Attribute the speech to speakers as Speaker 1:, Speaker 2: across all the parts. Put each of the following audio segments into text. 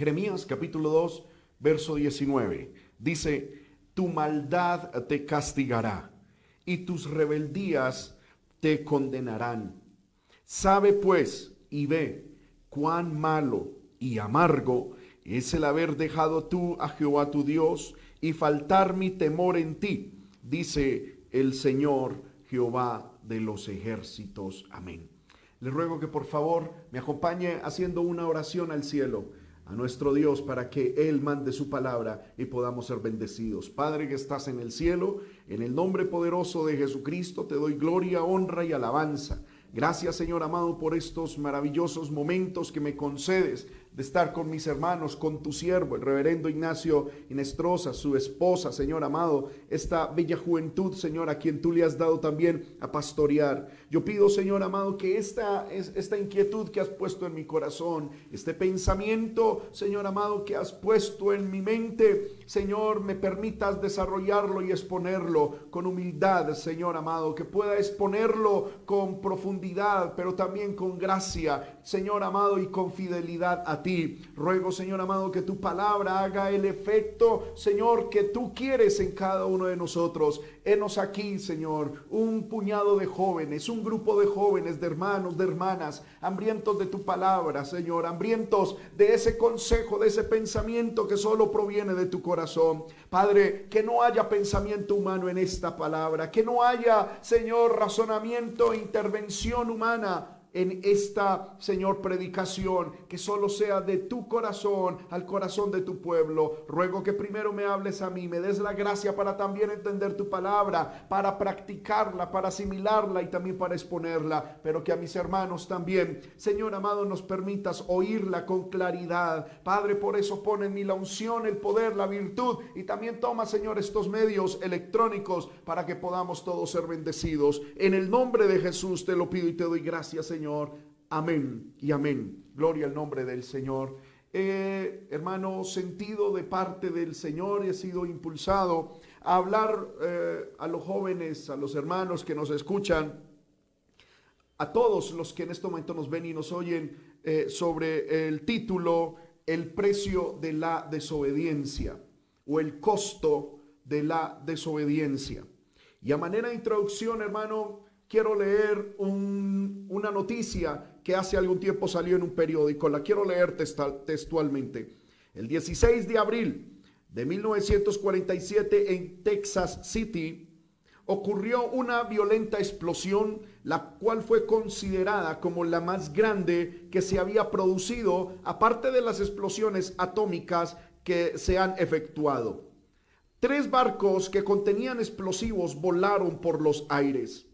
Speaker 1: Jeremías capítulo 2, verso 19. Dice, tu maldad te castigará y tus rebeldías te condenarán. Sabe pues y ve cuán malo y amargo es el haber dejado tú a Jehová tu Dios y faltar mi temor en ti, dice el Señor Jehová de los ejércitos. Amén. Le ruego que por favor me acompañe haciendo una oración al cielo, a nuestro Dios, para que Él mande su palabra y podamos ser bendecidos. Padre que estás en el cielo, en el nombre poderoso de Jesucristo, te doy gloria, honra y alabanza. Gracias Señor amado por estos maravillosos momentos que me concedes de estar con mis hermanos, con tu siervo, el reverendo Ignacio Inestrosa, su esposa, Señor amado, esta bella juventud, Señor, a quien tú le has dado también a pastorear. Yo pido, Señor amado, que esta, esta inquietud que has puesto en mi corazón, este pensamiento, Señor amado, que has puesto en mi mente, Señor, me permitas desarrollarlo y exponerlo con humildad, Señor amado, que pueda exponerlo con profundidad, pero también con gracia, Señor amado, y con fidelidad a ti. Ruego, Señor amado, que tu palabra haga el efecto, Señor, que tú quieres en cada uno de nosotros. Enos aquí, Señor, un puñado de jóvenes, un grupo de jóvenes, de hermanos, de hermanas, hambrientos de tu palabra, Señor, hambrientos de ese consejo, de ese pensamiento que solo proviene de tu corazón. Padre, que no haya pensamiento humano en esta palabra, que no haya, Señor, razonamiento, intervención humana en esta, Señor, predicación, que solo sea de tu corazón al corazón de tu pueblo. Ruego que primero me hables a mí, me des la gracia para también entender tu palabra, para practicarla, para asimilarla y también para exponerla, pero que a mis hermanos también, Señor amado, nos permitas oírla con claridad. Padre, por eso pone en mí la unción, el poder, la virtud y también toma, Señor, estos medios electrónicos para que podamos todos ser bendecidos. En el nombre de Jesús te lo pido y te doy gracias, Señor. Señor. Amén y amén. Gloria al nombre del Señor. Eh, hermano, sentido de parte del Señor, he sido impulsado a hablar eh, a los jóvenes, a los hermanos que nos escuchan, a todos los que en este momento nos ven y nos oyen eh, sobre el título El precio de la desobediencia o el costo de la desobediencia. Y a manera de introducción, hermano, quiero leer una noticia que hace algún tiempo salió en un periódico, la quiero leer textualmente. El 16 de abril de 1947 en Texas City ocurrió una violenta explosión, la cual fue considerada como la más grande que se había producido, aparte de las explosiones atómicas que se han efectuado. Tres barcos que contenían explosivos volaron por los aires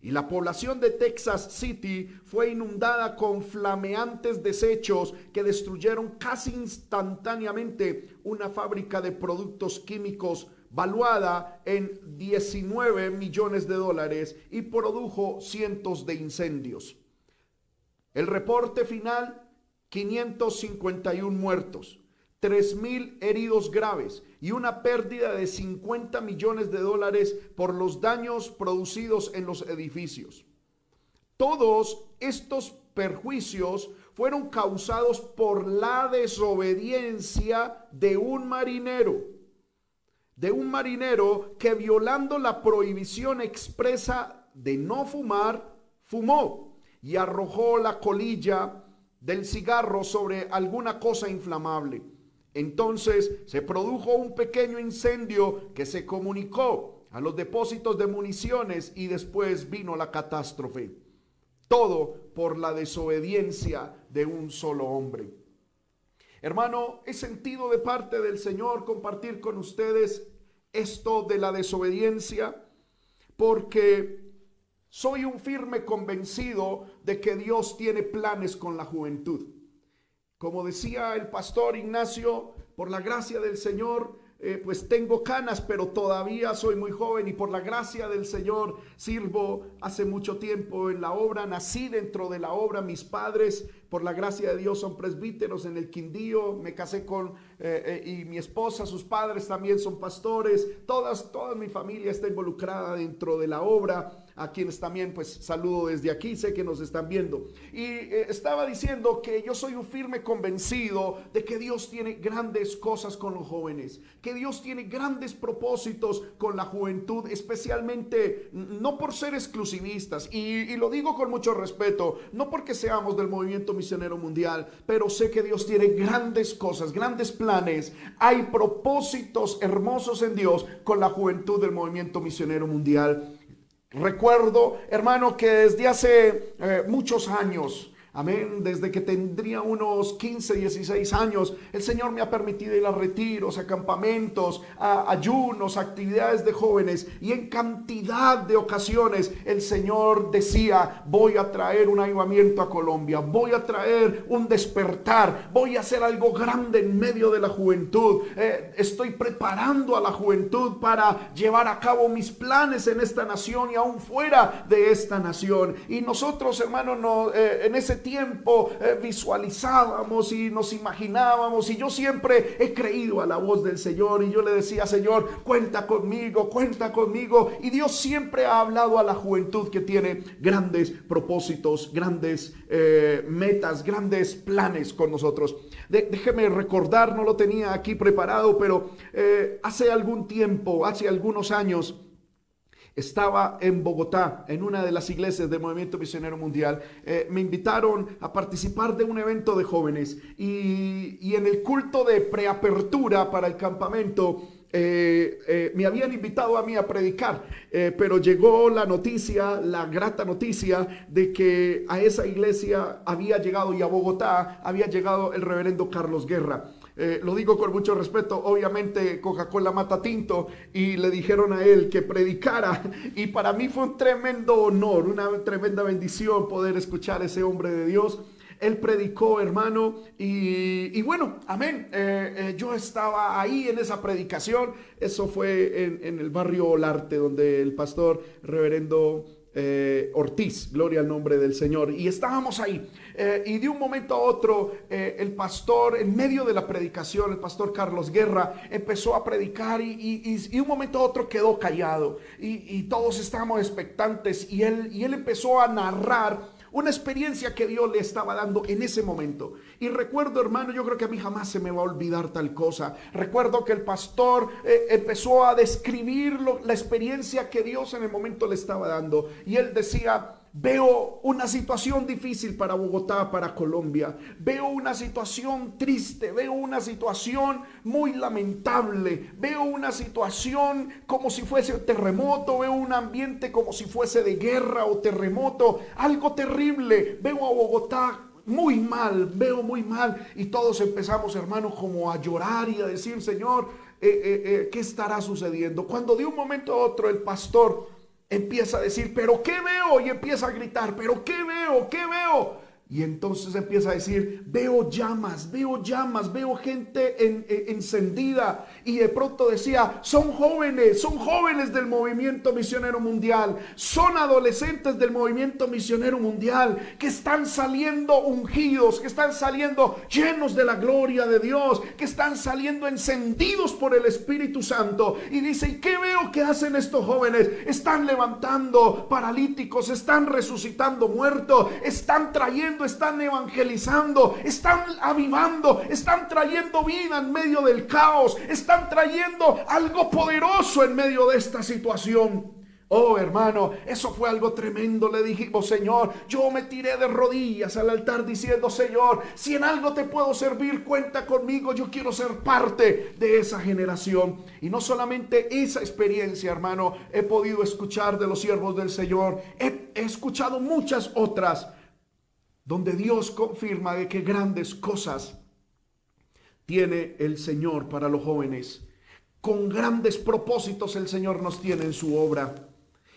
Speaker 1: y la población de Texas City fue inundada con flameantes desechos que destruyeron casi instantáneamente una fábrica de productos químicos valuada en 19 millones de dólares y produjo cientos de incendios. El reporte final, 551 muertos. 3 mil heridos graves y una pérdida de 50 millones de dólares por los daños producidos en los edificios. Todos estos perjuicios fueron causados por la desobediencia de un marinero, de un marinero que violando la prohibición expresa de no fumar, fumó y arrojó la colilla del cigarro sobre alguna cosa inflamable. Entonces se produjo un pequeño incendio que se comunicó a los depósitos de municiones y después vino la catástrofe. Todo por la desobediencia de un solo hombre. Hermano, he sentido de parte del Señor compartir con ustedes esto de la desobediencia porque soy un firme convencido de que Dios tiene planes con la juventud. Como decía el pastor Ignacio, por la gracia del Señor, eh, pues tengo canas, pero todavía soy muy joven y por la gracia del Señor sirvo. Hace mucho tiempo en la obra, nací dentro de la obra, mis padres por la gracia de Dios son presbíteros en el Quindío, me casé con eh, eh, y mi esposa, sus padres también son pastores, todas, toda mi familia está involucrada dentro de la obra a quienes también pues saludo desde aquí, sé que nos están viendo. Y eh, estaba diciendo que yo soy un firme convencido de que Dios tiene grandes cosas con los jóvenes, que Dios tiene grandes propósitos con la juventud, especialmente no por ser exclusivistas, y, y lo digo con mucho respeto, no porque seamos del movimiento misionero mundial, pero sé que Dios tiene grandes cosas, grandes planes, hay propósitos hermosos en Dios con la juventud del movimiento misionero mundial. Recuerdo, hermano, que desde hace eh, muchos años, Amén. Desde que tendría unos 15, 16 años, el Señor me ha permitido ir a retiros, a campamentos, a ayunos, actividades de jóvenes. Y en cantidad de ocasiones el Señor decía, voy a traer un avivamiento a Colombia, voy a traer un despertar, voy a hacer algo grande en medio de la juventud. Eh, estoy preparando a la juventud para llevar a cabo mis planes en esta nación y aún fuera de esta nación. Y nosotros, hermanos, no, eh, en ese tiempo eh, visualizábamos y nos imaginábamos y yo siempre he creído a la voz del Señor y yo le decía, Señor, cuenta conmigo, cuenta conmigo. Y Dios siempre ha hablado a la juventud que tiene grandes propósitos, grandes eh, metas, grandes planes con nosotros. déjeme recordar, no lo tenía aquí preparado, pero eh, hace algún tiempo, hace algunos años, estaba en Bogotá, en una de las iglesias del Movimiento Misionero Mundial. Eh, me invitaron a participar de un evento de jóvenes y, en el culto de preapertura para el campamento. Eh, eh, me habían invitado a mí a predicar, pero llegó la noticia, la grata noticia de que a esa iglesia había llegado y a Bogotá había llegado el reverendo Carlos Guerra. Eh, lo digo con mucho respeto, obviamente Coca-Cola mata tinto y le dijeron a él que predicara y para mí fue un tremendo honor, una tremenda bendición poder escuchar a ese hombre de Dios. Él predicó, hermano, y, bueno, amén. Eh, eh, yo estaba ahí en esa predicación. Eso fue en, en el barrio Olarte, donde el pastor reverendo Ortiz, gloria al nombre del Señor. Y estábamos ahí. Eh, y de un momento a otro, eh, el pastor, en medio de la predicación, el pastor Carlos Guerra, empezó a predicar y, y, un momento a otro quedó callado. Y, todos estábamos expectantes. Y él, y él empezó a narrar una experiencia que Dios le estaba dando en ese momento. Y recuerdo, hermano, yo creo que a mí jamás se me va a olvidar tal cosa. Recuerdo que el pastor eh, empezó a describir la experiencia que Dios en el momento le estaba dando. Y él decía, Veo una situación difícil para Bogotá, para Colombia. Veo una situación triste, veo una situación muy lamentable. Veo una situación como si fuese terremoto, veo un ambiente como si fuese de guerra o terremoto, algo terrible. Veo a Bogotá muy mal, veo muy mal. Y todos empezamos, hermanos, como a llorar y a decir, Señor, eh, eh, eh, ¿qué estará sucediendo? Cuando de un momento a otro el pastor empieza a decir, pero ¿qué veo? Y empieza a gritar, pero ¿qué veo? ¿Qué veo? Y entonces empieza a decir, veo llamas, veo llamas, veo gente encendida. Y de pronto decía, son jóvenes, son jóvenes del movimiento misionero mundial, son adolescentes del movimiento misionero mundial, que están saliendo ungidos, que están saliendo llenos de la gloria de Dios, que están saliendo encendidos por el Espíritu Santo. Y dice, ¿y qué veo que hacen estos jóvenes? Están levantando paralíticos, están resucitando muertos, están trayendo están evangelizando, están avivando, están trayendo vida en medio del caos, están trayendo algo poderoso en medio de esta situación. Oh hermano, eso fue algo tremendo. Le dijimos, Señor, yo me tiré de rodillas al altar diciendo, Señor, si en algo te puedo servir, cuenta conmigo. Yo quiero ser parte de esa generación. Y no solamente esa experiencia, hermano, he podido escuchar de los siervos del Señor. He, he escuchado muchas otras donde Dios confirma de que grandes cosas tiene el Señor para los jóvenes. Con grandes propósitos el Señor nos tiene en su obra.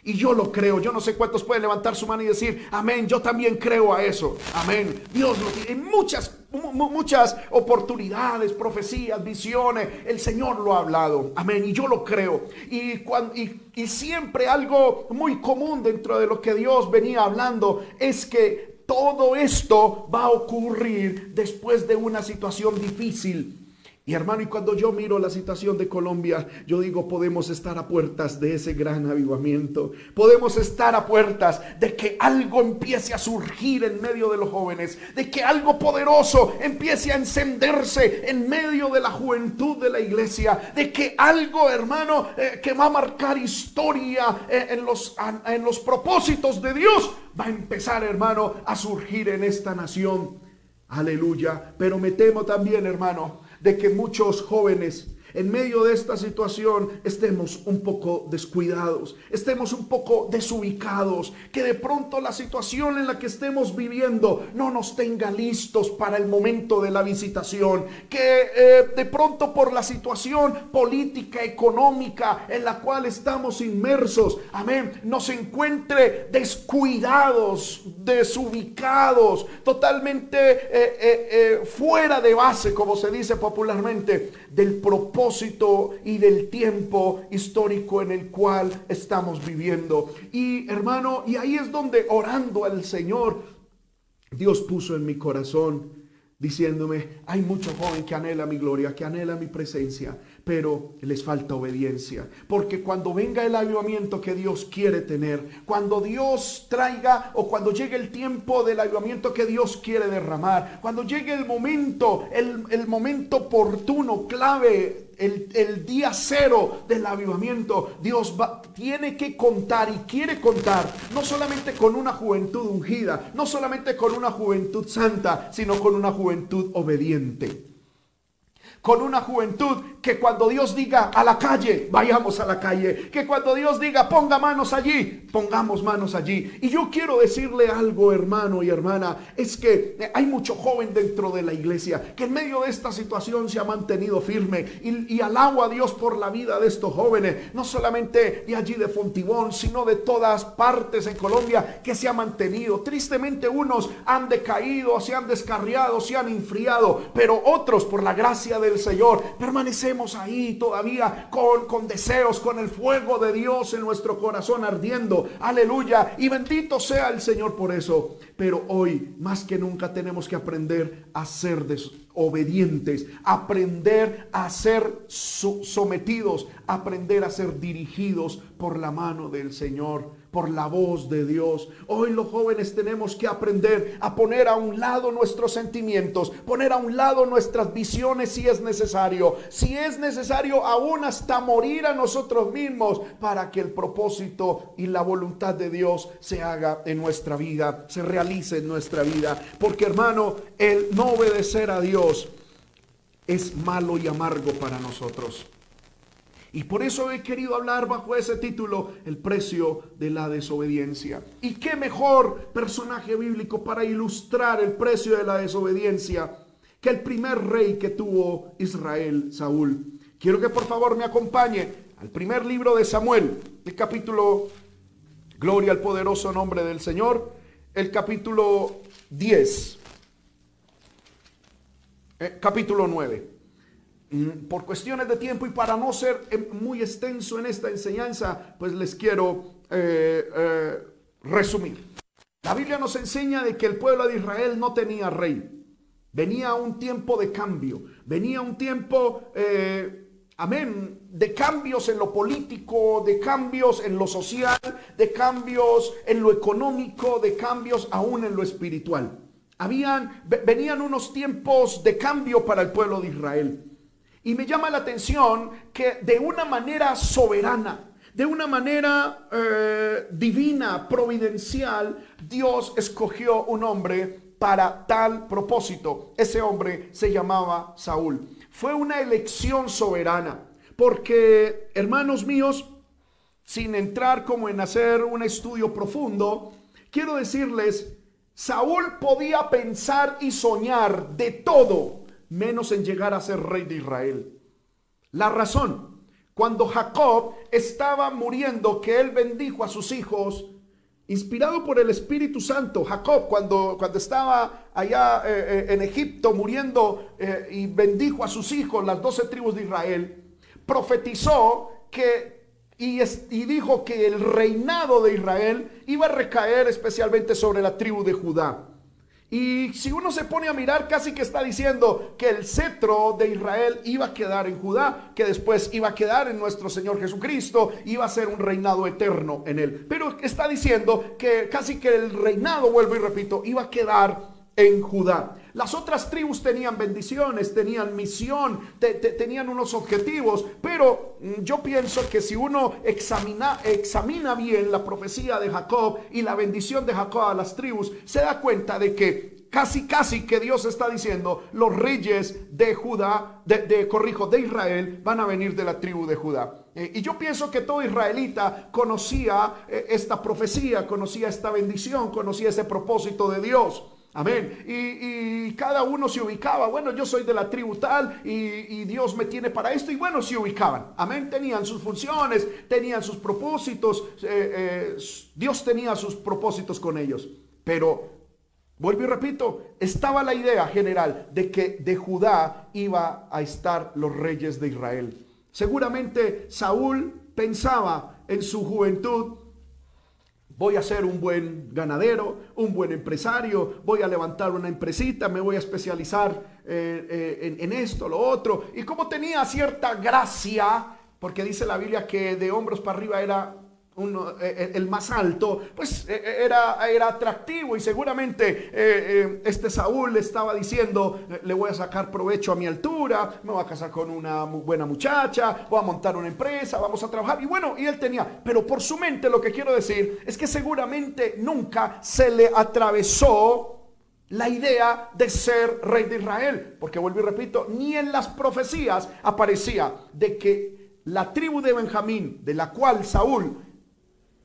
Speaker 1: Y yo lo creo. Yo no sé cuántos pueden levantar su mano y decir, amén, yo también creo a eso. Amén. Dios lo tiene. En muchas, muchas oportunidades, profecías, visiones, el Señor lo ha hablado. Amén. Y yo lo creo. Y, cuando, y siempre algo muy común dentro de lo que Dios venía hablando es que todo esto va a ocurrir después de una situación difícil. Y hermano, y cuando yo miro la situación de Colombia, yo digo, podemos estar a puertas de ese gran avivamiento. Podemos estar a puertas de que algo empiece a surgir en medio de los jóvenes, de que algo poderoso empiece a encenderse en medio de la juventud de la iglesia, de que algo, hermano, eh, que va a marcar historia eh, en, los, en los propósitos de Dios, va a empezar, hermano, a surgir en esta nación. Aleluya. Pero me temo también, hermano, de que muchos jóvenes en medio de esta situación estemos un poco descuidados, estemos un poco desubicados, que de pronto la situación en la que estemos viviendo no nos tenga listos para el momento de la visitación, que eh, de pronto por la situación política, económica en la cual estamos inmersos, amén, nos encuentre descuidados, desubicados, totalmente eh, eh, fuera de base, como se dice popularmente, del propósito y del tiempo histórico en el cual estamos viviendo. Y hermano, y ahí es donde orando al Señor, Dios puso en mi corazón diciéndome, hay mucho joven que anhela mi gloria, que anhela mi presencia, pero les falta obediencia. Porque cuando venga el avivamiento que Dios quiere tener, cuando Dios traiga o cuando llegue el tiempo del avivamiento que Dios quiere derramar, cuando llegue el momento, el, el momento oportuno, clave, el, día cero del avivamiento, Dios va, tiene que contar y quiere contar no solamente con una juventud ungida, no solamente con una juventud santa, sino con una juventud obediente con una juventud que cuando Dios diga a la calle, vayamos a la calle. Que cuando Dios diga ponga manos allí, pongamos manos allí. Y yo quiero decirle algo, hermano y hermana, es que hay mucho joven dentro de la iglesia que en medio de esta situación se ha mantenido firme. Y, alabo a Dios por la vida de estos jóvenes, no solamente de allí de Fontibón, sino de todas partes en Colombia que se ha mantenido. Tristemente unos han decaído, se han descarriado, se han enfriado, pero otros por la gracia de Señor. Permanecemos ahí todavía con, con deseos, con el fuego de Dios en nuestro corazón ardiendo. Aleluya. Y bendito sea el Señor por eso. Pero hoy, más que nunca, tenemos que aprender a ser obedientes, aprender a ser sometidos, aprender a ser dirigidos por la mano del Señor por la voz de Dios. Hoy los jóvenes tenemos que aprender a poner a un lado nuestros sentimientos, poner a un lado nuestras visiones si es necesario, si es necesario aún hasta morir a nosotros mismos para que el propósito y la voluntad de Dios se haga en nuestra vida, se realice en nuestra vida. Porque hermano, el no obedecer a Dios es malo y amargo para nosotros. Y por eso he querido hablar bajo ese título, el precio de la desobediencia. ¿Y qué mejor personaje bíblico para ilustrar el precio de la desobediencia que el primer rey que tuvo Israel, Saúl? Quiero que por favor me acompañe al primer libro de Samuel, el capítulo, Gloria al poderoso nombre del Señor, el capítulo 10, eh, capítulo 9. Mm, por cuestiones de tiempo y para no ser eh, muy extenso en esta enseñanza, pues les quiero eh, eh, resumir. La Biblia nos enseña de que el pueblo de Israel no tenía rey. Venía un tiempo de cambio, venía un tiempo, amén, de cambios en lo político, de cambios en lo social, de cambios en lo económico, de cambios aún en lo espiritual. Habían, venían unos tiempos de cambio para el pueblo de Israel. Y me llama la atención que de una manera soberana, de una manera eh, divina, providencial, Dios escogió un hombre para tal propósito. Ese hombre se llamaba Saúl. Fue una elección soberana, porque, hermanos míos, sin entrar como en hacer un estudio profundo, quiero decirles, Saúl podía pensar y soñar de todo menos en llegar a ser rey de Israel. La razón, cuando Jacob estaba muriendo, que él bendijo a sus hijos, inspirado por el Espíritu Santo, Jacob cuando, cuando estaba allá eh, eh, en Egipto muriendo eh, y bendijo a sus hijos, las doce tribus de Israel, profetizó que y, y, dijo que el reinado de Israel iba a recaer especialmente sobre la tribu de Judá. Y si uno se pone a mirar, casi que está diciendo que el cetro de Israel iba a quedar en Judá, que después iba a quedar en nuestro Señor Jesucristo, iba a ser un reinado eterno en él. Pero está diciendo que casi que el reinado, vuelvo y repito, iba a quedar en Judá. Las otras tribus tenían bendiciones, tenían misión, tenían unos objetivos, pero mm, yo pienso que si uno examina, examina bien la profecía de Jacob y la bendición de Jacob a las tribus, se da cuenta de que casi, casi que Dios está diciendo, los reyes de Judá, de, corrijo, de Israel, van a venir de la tribu de Judá. Eh, y yo pienso que todo israelita conocía eh, esta profecía, conocía esta bendición, conocía ese propósito de Dios. Amén. Y, cada uno se ubicaba. Bueno, yo soy de la tribu tal y, Dios me tiene para esto. Y bueno, se ubicaban. Amén. Tenían sus funciones, tenían sus propósitos. Eh, eh, Dios tenía sus propósitos con ellos. Pero, vuelvo y repito, estaba la idea general de que de Judá iba a estar los reyes de Israel. Seguramente Saúl pensaba en su juventud Voy a ser un buen ganadero, un buen empresario, voy a levantar una empresita, me voy a especializar eh, eh, en, esto, lo otro. Y como tenía cierta gracia, porque dice la Biblia que de hombros para arriba era eh, eh, el más alto, pues eh, era, era atractivo y seguramente este Saúl le estaba diciendo, le voy a sacar provecho a mi altura, me voy a casar con una buena muchacha, voy a montar una empresa, vamos a trabajar. Y bueno, y él tenía, pero por su mente lo que quiero decir es que seguramente nunca se le atravesó la idea de ser rey de Israel, porque vuelvo y repito, ni en las profecías aparecía de que la tribu de Benjamín, de la cual Saúl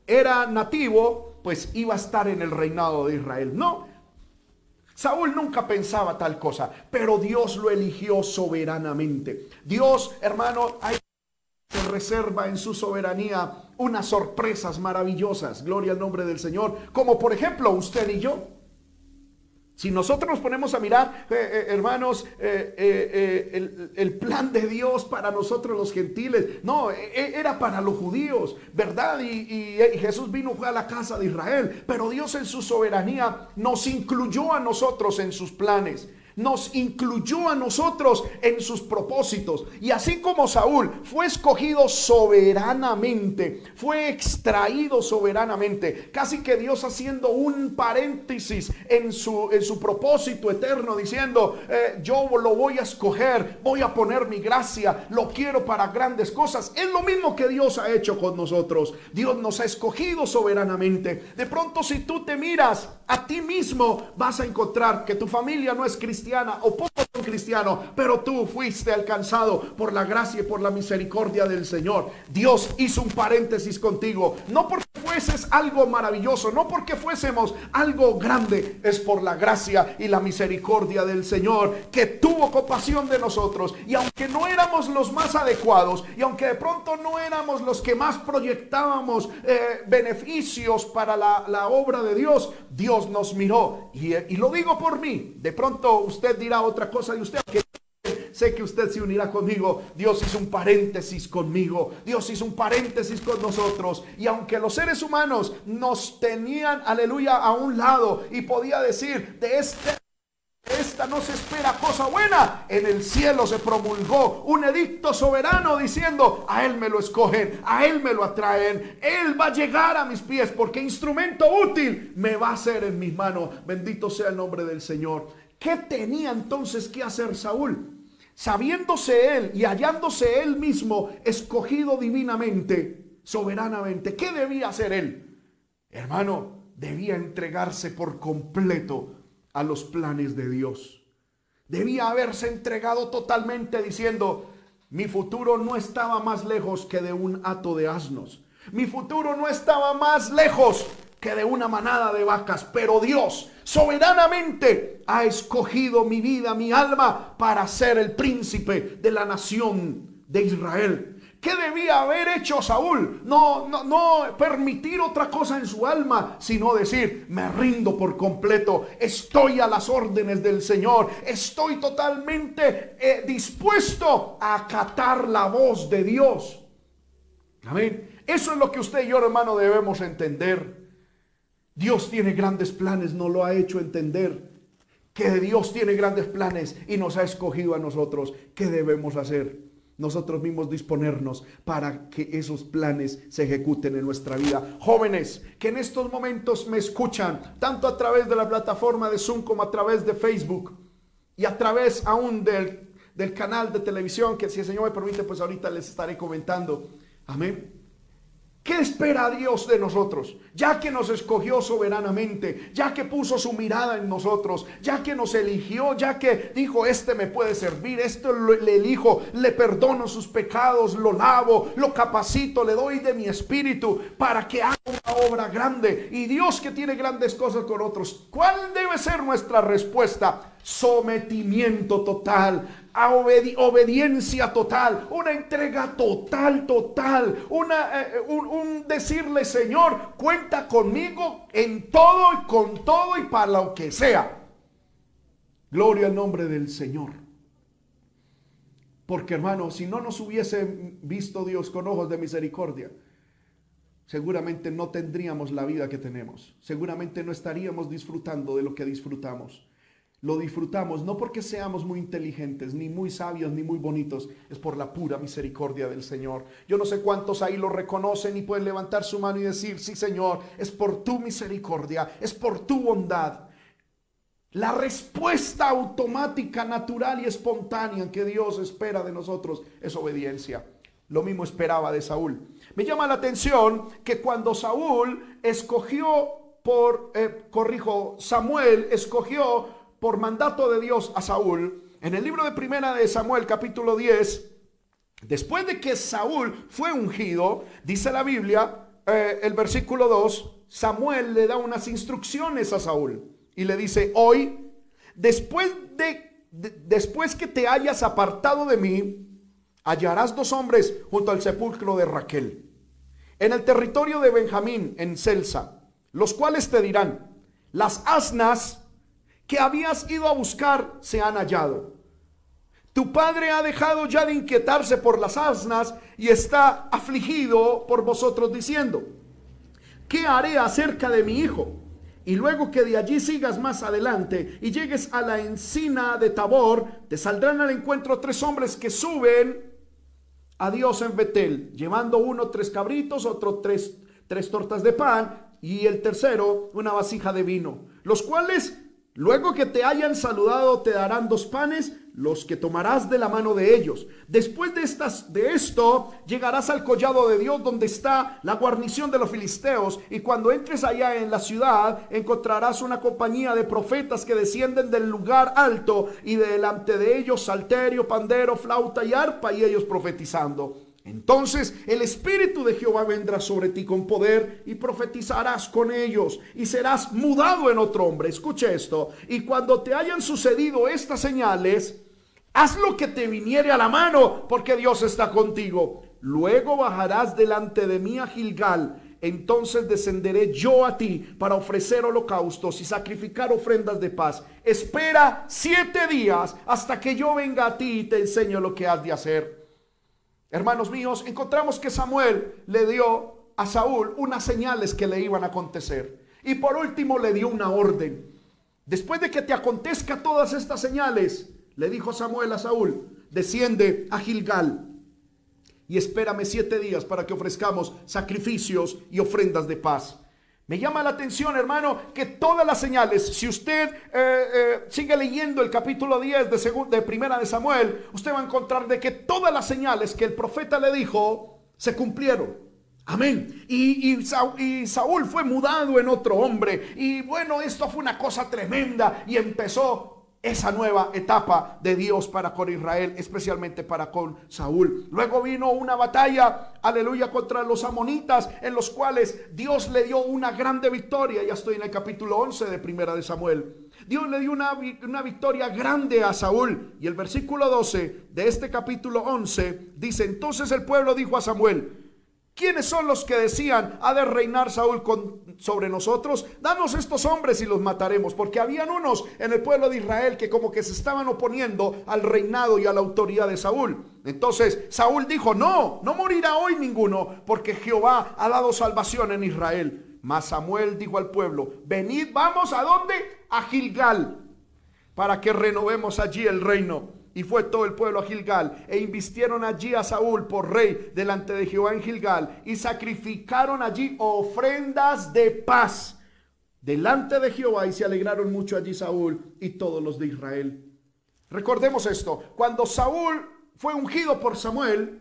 Speaker 1: era nativo, pues iba a estar en el reinado de Israel. No, Saúl nunca pensaba tal cosa, pero Dios lo eligió soberanamente. Dios, hermano, hay reserva en su soberanía unas sorpresas maravillosas, gloria al nombre del Señor, como por ejemplo usted y yo. Si nosotros nos ponemos a mirar, eh, eh, hermanos, eh, el, plan de Dios para nosotros los gentiles, no, e, e, era para los judíos, ¿verdad? Y, y, Jesús vino a la casa de Israel, pero Dios en su soberanía nos incluyó a nosotros en sus planes nos incluyó a nosotros en sus propósitos. Y así como Saúl fue escogido soberanamente, fue extraído soberanamente, casi que Dios haciendo un paréntesis en su, en su propósito eterno, diciendo, eh, yo lo voy a escoger, voy a poner mi gracia, lo quiero para grandes cosas. Es lo mismo que Dios ha hecho con nosotros. Dios nos ha escogido soberanamente. De pronto si tú te miras a ti mismo, vas a encontrar que tu familia no es cristiana o poco son cristianos, pero tú fuiste alcanzado por la gracia y por la misericordia del Señor. Dios hizo un paréntesis contigo, no porque fueses algo maravilloso, no porque fuésemos algo grande, es por la gracia y la misericordia del Señor que tuvo compasión de nosotros. Y aunque no éramos los más adecuados, y aunque de pronto no éramos los que más proyectábamos eh, beneficios para la, obra de Dios, Dios nos miró. Y, y lo digo por mí, de pronto usted dirá otra cosa de usted. Sé que usted se unirá conmigo. Dios hizo un paréntesis conmigo. Dios hizo un paréntesis con nosotros. Y aunque los seres humanos nos tenían, aleluya, a un lado y podía decir, de este esta no se espera cosa buena. En el cielo se promulgó un edicto soberano diciendo, a Él me lo escogen, a Él me lo atraen, Él va a llegar a mis pies porque instrumento útil me va a ser en mis manos. Bendito sea el nombre del Señor. ¿Qué tenía entonces que hacer Saúl? Sabiéndose él y hallándose él mismo escogido divinamente, soberanamente, ¿qué debía hacer él? Hermano, debía entregarse por completo a los planes de Dios. Debía haberse entregado totalmente diciendo, mi futuro no estaba más lejos que de un hato de asnos. Mi futuro no estaba más lejos de una manada de vacas, pero Dios soberanamente ha escogido mi vida, mi alma, para ser el príncipe de la nación de Israel. ¿Qué debía haber hecho Saúl? No, no, no permitir otra cosa en su alma, sino decir, me rindo por completo, estoy a las órdenes del Señor, estoy totalmente eh, dispuesto a acatar la voz de Dios. Amén. Eso es lo que usted y yo, hermano, debemos entender. Dios tiene grandes planes, no lo ha hecho entender. que Dios tiene grandes planes y nos ha escogido a nosotros. ¿Qué debemos hacer? Nosotros mismos disponernos para que esos planes se ejecuten en nuestra vida. Jóvenes que en estos momentos me escuchan, tanto a través de la plataforma de Zoom como a través de Facebook y a través aún del, del canal de televisión, que si el Señor me permite, pues ahorita les estaré comentando. Amén. ¿Qué espera Dios de nosotros? Ya que nos escogió soberanamente, ya que puso su mirada en nosotros, ya que nos eligió, ya que dijo, este me puede servir, esto le elijo, le perdono sus pecados, lo lavo, lo capacito, le doy de mi espíritu para que haga una obra grande. Y Dios que tiene grandes cosas con otros, ¿cuál debe ser nuestra respuesta? Sometimiento total a obediencia total, una entrega total, total, una, eh, un, un, decirle, Señor, cuenta conmigo en todo y con todo y para lo que sea. Gloria al nombre del Señor. Porque hermano, si no nos hubiese visto Dios con ojos de misericordia, seguramente no tendríamos la vida que tenemos. Seguramente no estaríamos disfrutando de lo que disfrutamos lo disfrutamos no porque seamos muy inteligentes, ni muy sabios, ni muy bonitos, es por la pura misericordia del Señor. Yo no sé cuántos ahí lo reconocen y pueden levantar su mano y decir, sí Señor, es por tu misericordia, es por tu bondad. La respuesta automática, natural y espontánea que Dios espera de nosotros es obediencia. Lo mismo esperaba de Saúl. Me llama la atención que cuando Saúl escogió por, eh, corrijo, Samuel escogió por mandato de Dios a Saúl, en el libro de Primera de Samuel capítulo 10, después de que Saúl fue ungido, dice la Biblia, eh, el versículo 2, Samuel le da unas instrucciones a Saúl y le dice, hoy, después de, después que te hayas apartado de mí, hallarás dos hombres junto al sepulcro de Raquel, en el territorio de Benjamín, en Celsa, los cuales te dirán, las asnas que habías ido a buscar se han hallado. Tu padre ha dejado ya de inquietarse por las asnas y está afligido por vosotros diciendo, ¿qué haré acerca de mi hijo? Y luego que de allí sigas más adelante y llegues a la encina de Tabor, te saldrán al encuentro tres hombres que suben a Dios en Betel, llevando uno tres cabritos, otro tres, tres tortas de pan y el tercero una vasija de vino, los cuales Luego que te hayan saludado, te darán dos panes, los que tomarás de la mano de ellos. Después de, estas, de esto, llegarás al collado de Dios donde está la guarnición de los filisteos. Y cuando entres allá en la ciudad, encontrarás una compañía de profetas que descienden del lugar alto y delante de ellos salterio, pandero, flauta y arpa y ellos profetizando. Entonces el Espíritu de Jehová vendrá sobre ti con poder y profetizarás con ellos y serás mudado en otro hombre. Escuche esto. Y cuando te hayan sucedido estas señales, haz lo que te viniere a la mano, porque Dios está contigo. Luego bajarás delante de mí a Gilgal. Entonces descenderé yo a ti para ofrecer holocaustos y sacrificar ofrendas de paz. Espera siete días hasta que yo venga a ti y te enseño lo que has de hacer. Hermanos míos, encontramos que Samuel le dio a Saúl unas señales que le iban a acontecer. Y por último le dio una orden. Después de que te acontezca todas estas señales, le dijo Samuel a Saúl, desciende a Gilgal y espérame siete días para que ofrezcamos sacrificios y ofrendas de paz. Me llama la atención, hermano, que todas las señales, si usted eh, eh, sigue leyendo el capítulo 10 de, de Primera de Samuel, usted va a encontrar de que todas las señales que el profeta le dijo se cumplieron. Amén. Y, y, Saúl fue mudado en otro hombre. Y bueno, esto fue una cosa tremenda. Y empezó esa nueva etapa de Dios para con Israel, especialmente para con Saúl. Luego vino una batalla, aleluya, contra los amonitas, en los cuales Dios le dio una grande victoria. Ya estoy en el capítulo 11 de Primera de Samuel. Dios le dio una, una victoria grande a Saúl. Y el versículo 12 de este capítulo 11 dice, entonces el pueblo dijo a Samuel, ¿Quiénes son los que decían, ha de reinar Saúl sobre nosotros? Danos estos hombres y los mataremos, porque habían unos en el pueblo de Israel que como que se estaban oponiendo al reinado y a la autoridad de Saúl. Entonces Saúl dijo, no, no morirá hoy ninguno, porque Jehová ha dado salvación en Israel. Mas Samuel dijo al pueblo, venid, vamos a dónde? A Gilgal. para que renovemos allí el reino. Y fue todo el pueblo a Gilgal e invistieron allí a Saúl por rey delante de Jehová en Gilgal y sacrificaron allí ofrendas de paz delante de Jehová y se alegraron mucho allí Saúl y todos los de Israel. Recordemos esto, cuando Saúl fue ungido por Samuel,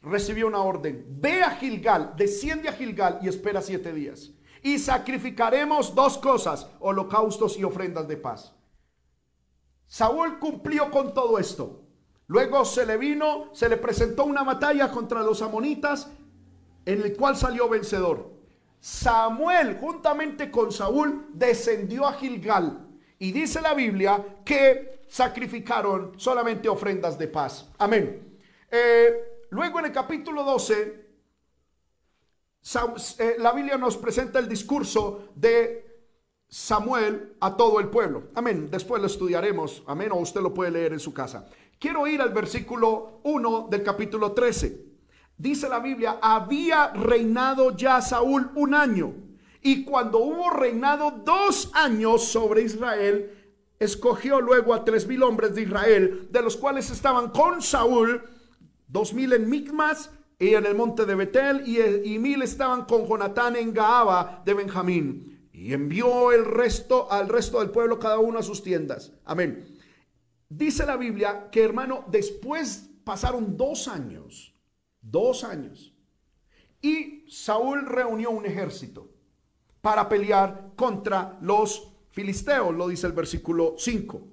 Speaker 1: recibió una orden, ve a Gilgal, desciende a Gilgal y espera siete días. Y sacrificaremos dos cosas, holocaustos y ofrendas de paz. Saúl cumplió con todo esto. Luego se le vino, se le presentó una batalla contra los amonitas en el cual salió vencedor. Samuel, juntamente con Saúl, descendió a Gilgal. Y dice la Biblia que sacrificaron solamente ofrendas de paz. Amén. Eh, luego en el capítulo 12, eh, la Biblia nos presenta el discurso de Samuel a todo el pueblo. Amén. Después lo estudiaremos. Amén. O usted lo puede leer en su casa. Quiero ir al versículo 1 del capítulo 13. Dice la Biblia, había reinado ya Saúl un año. Y cuando hubo reinado dos años sobre Israel, escogió luego a tres mil hombres de Israel, de los cuales estaban con Saúl, dos mil en Micmas y en el monte de Betel, y, y mil estaban con Jonatán en Gaaba de Benjamín. Y envió el resto al resto del pueblo cada uno a sus tiendas. Amén. Dice la Biblia que hermano, después pasaron dos años, dos años, y Saúl reunió un ejército para pelear contra los filisteos, lo dice el versículo 5.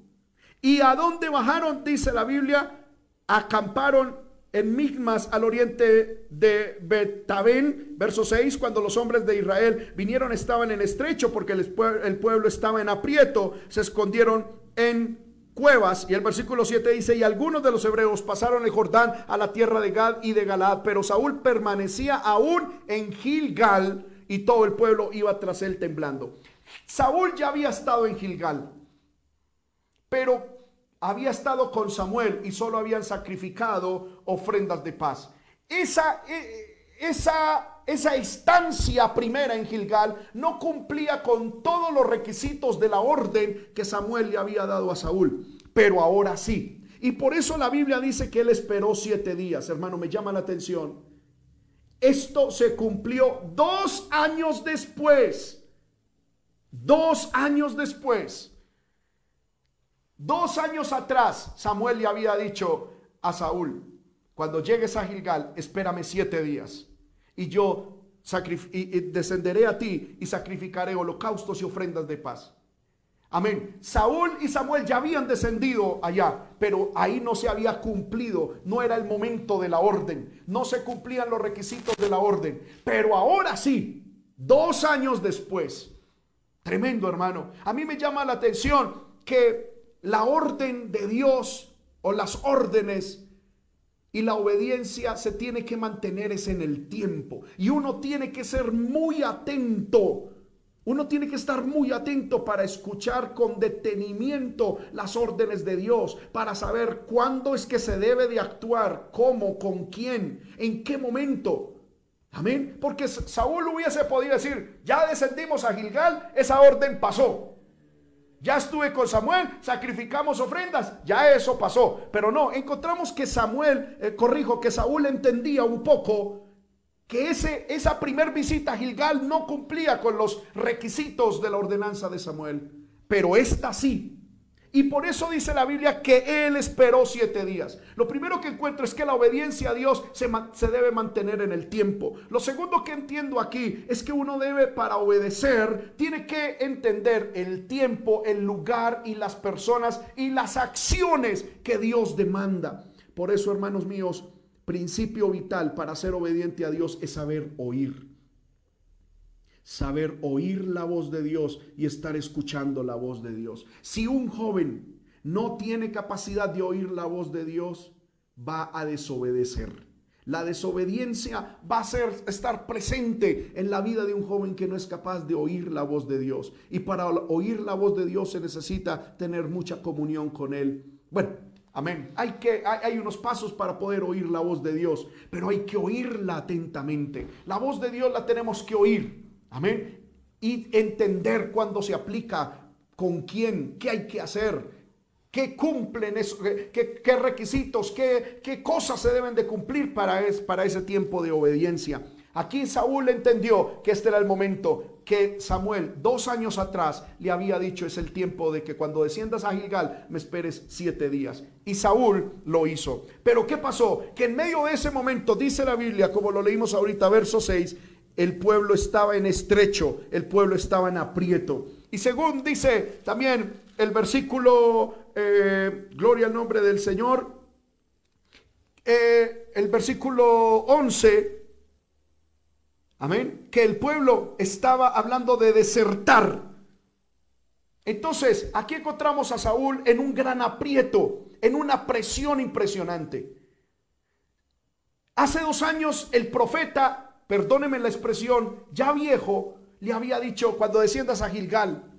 Speaker 1: ¿Y a dónde bajaron? Dice la Biblia, acamparon en Migmas al oriente de Betabén, verso 6, cuando los hombres de Israel vinieron estaban en estrecho porque el, pueblo estaba en aprieto, se escondieron en cuevas. Y el versículo 7 dice, y algunos de los hebreos pasaron el Jordán a la tierra de Gad y de Galad, pero Saúl permanecía aún en Gilgal y todo el pueblo iba tras él temblando. Saúl ya había estado en Gilgal, pero había estado con Samuel y solo habían sacrificado ofrendas de paz. Esa, e, esa, esa estancia primera en Gilgal no cumplía con todos los requisitos de la orden que Samuel le había dado a Saúl, pero ahora sí. Y por eso la Biblia dice que él esperó siete días. Hermano, me llama la atención. Esto se cumplió dos años después. Dos años después. Dos años atrás, Samuel le había dicho a Saúl, cuando llegues a Gilgal, espérame siete días y yo descenderé a ti y sacrificaré holocaustos y ofrendas de paz. Amén. Saúl y Samuel ya habían descendido allá, pero ahí no se había cumplido, no era el momento de la orden, no se cumplían los requisitos de la orden. Pero ahora sí, dos años después, tremendo hermano, a mí me llama la atención que la orden de Dios o las órdenes y la obediencia se tiene que mantener es en el tiempo. Y uno tiene que ser muy atento. Uno tiene que estar muy atento para escuchar con detenimiento las órdenes de Dios, para saber cuándo es que se debe de actuar, cómo, con quién, en qué momento. Amén. Porque Saúl hubiese podido decir, ya descendimos a Gilgal, esa orden pasó. Ya estuve con Samuel, sacrificamos ofrendas, ya eso pasó. Pero no, encontramos que Samuel, eh, corrijo, que Saúl entendía un poco que ese, esa primer visita a Gilgal no cumplía con los requisitos de la ordenanza de Samuel. Pero esta sí. Y por eso dice la Biblia que él esperó siete días. Lo primero que encuentro es que la obediencia a Dios se, debe mantener en el tiempo. Lo segundo que entiendo aquí es que uno debe para obedecer, tiene que entender el tiempo, el lugar y las personas y las acciones que Dios demanda. Por eso, hermanos míos, principio vital para ser obediente a Dios es saber oír saber oír la voz de Dios y estar escuchando la voz de Dios. Si un joven no tiene capacidad de oír la voz de Dios, va a desobedecer. La desobediencia va a ser estar presente en la vida de un joven que no es capaz de oír la voz de Dios. Y para oír la voz de Dios se necesita tener mucha comunión con Él. Bueno, amén. Hay, que, hay, hay unos pasos para poder oír la voz de Dios, pero hay que oírla atentamente. La voz de Dios la tenemos que oír. Amén. Y entender cuándo se aplica con quién, qué hay que hacer, qué cumplen eso, qué, requisitos, qué, qué, cosas se deben de cumplir para, es, para ese tiempo de obediencia. Aquí Saúl entendió que este era el momento que Samuel dos años atrás le había dicho es el tiempo de que cuando desciendas a Gilgal me esperes siete días. Y Saúl lo hizo. Pero ¿qué pasó? Que en medio de ese momento, dice la Biblia, como lo leímos ahorita, verso 6, el pueblo estaba en estrecho, el pueblo estaba en aprieto. Y según dice también el versículo, eh, gloria al nombre del Señor, eh, el versículo 11, amén, que el pueblo estaba hablando de desertar. Entonces, aquí encontramos a Saúl en un gran aprieto, en una presión impresionante. Hace dos años el profeta perdóneme la expresión, ya viejo, le había dicho, cuando desciendas a Gilgal,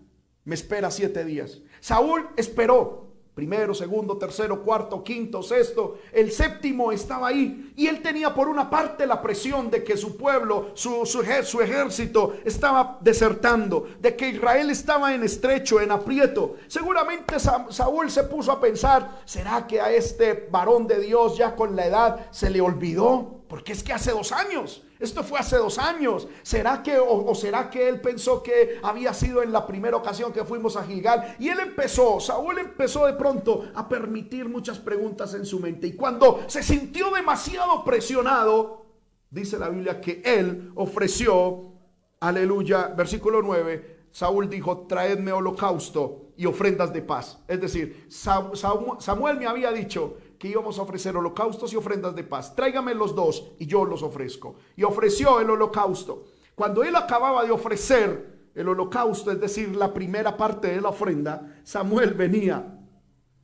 Speaker 1: me espera siete días. Saúl esperó, primero, segundo, tercero, cuarto, quinto, sexto, el séptimo estaba ahí. Y él tenía por una parte la presión de que su pueblo, su, su, ejército estaba desertando, de que Israel estaba en estrecho, en aprieto. Seguramente Saúl se puso a pensar, ¿será que a este varón de Dios ya con la edad se le olvidó? Porque es que hace dos años esto fue hace dos años. ¿Será que o, será que él pensó que había sido en la primera ocasión que fuimos a Gilgal? Y él empezó, Saúl empezó de pronto a permitir muchas preguntas en su mente. Y cuando se sintió demasiado presionado, dice la Biblia que él ofreció, aleluya, versículo 9, Saúl dijo, traedme holocausto y ofrendas de paz. Es decir, Samuel me había dicho, que íbamos a ofrecer holocaustos y ofrendas de paz. Tráigame los dos y yo los ofrezco. Y ofreció el holocausto. Cuando él acababa de ofrecer el holocausto, es decir, la primera parte de la ofrenda, Samuel venía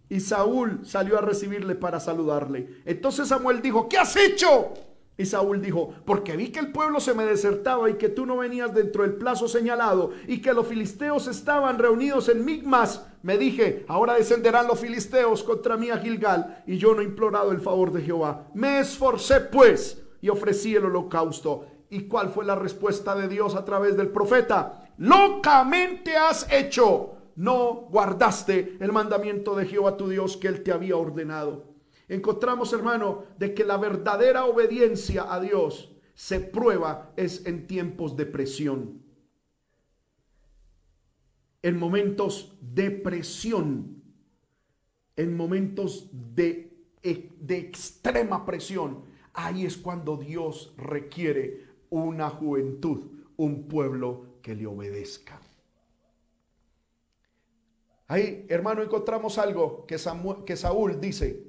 Speaker 1: y Saúl salió a recibirle para saludarle. Entonces Samuel dijo, ¿qué has hecho? Y Saúl dijo, porque vi que el pueblo se me desertaba y que tú no venías dentro del plazo señalado y que los filisteos estaban reunidos en Migmas, me dije, ahora descenderán los filisteos contra mí a Gilgal y yo no he implorado el favor de Jehová. Me esforcé pues y ofrecí el holocausto. ¿Y cuál fue la respuesta de Dios a través del profeta? Locamente has hecho. No guardaste el mandamiento de Jehová tu Dios que él te había ordenado encontramos, hermano, de que la verdadera obediencia a Dios se prueba es en tiempos de presión. En momentos de presión, en momentos de, de extrema presión, ahí es cuando Dios requiere una juventud, un pueblo que le obedezca. Ahí, hermano, encontramos algo que, que Saúl dice,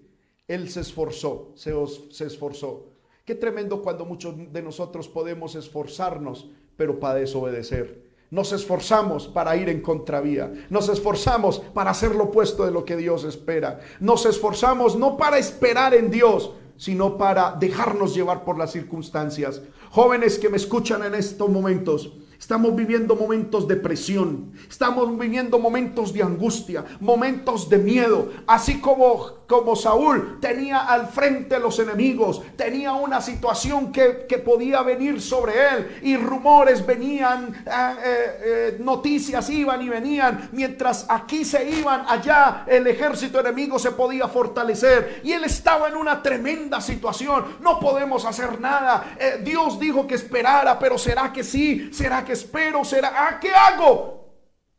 Speaker 1: él se esforzó, se, se esforzó. Qué tremendo cuando muchos de nosotros podemos esforzarnos, pero para desobedecer. Nos esforzamos para ir en contravía. Nos esforzamos para hacer lo opuesto de lo que Dios espera. Nos esforzamos no para esperar en Dios, sino para dejarnos llevar por las circunstancias. Jóvenes que me escuchan en estos momentos, Estamos viviendo momentos de presión, estamos viviendo momentos de angustia, momentos de miedo, así como como Saúl tenía al frente los enemigos, tenía una situación que, podía venir sobre él y rumores venían, eh, eh, eh, noticias iban y venían, mientras aquí se iban, allá el ejército enemigo se podía fortalecer. Y él estaba en una tremenda situación, no podemos hacer nada, Dios dijo que esperara, pero ¿será que sí? ¿Será que espero? ¿Será? ¿Ah, qué hago?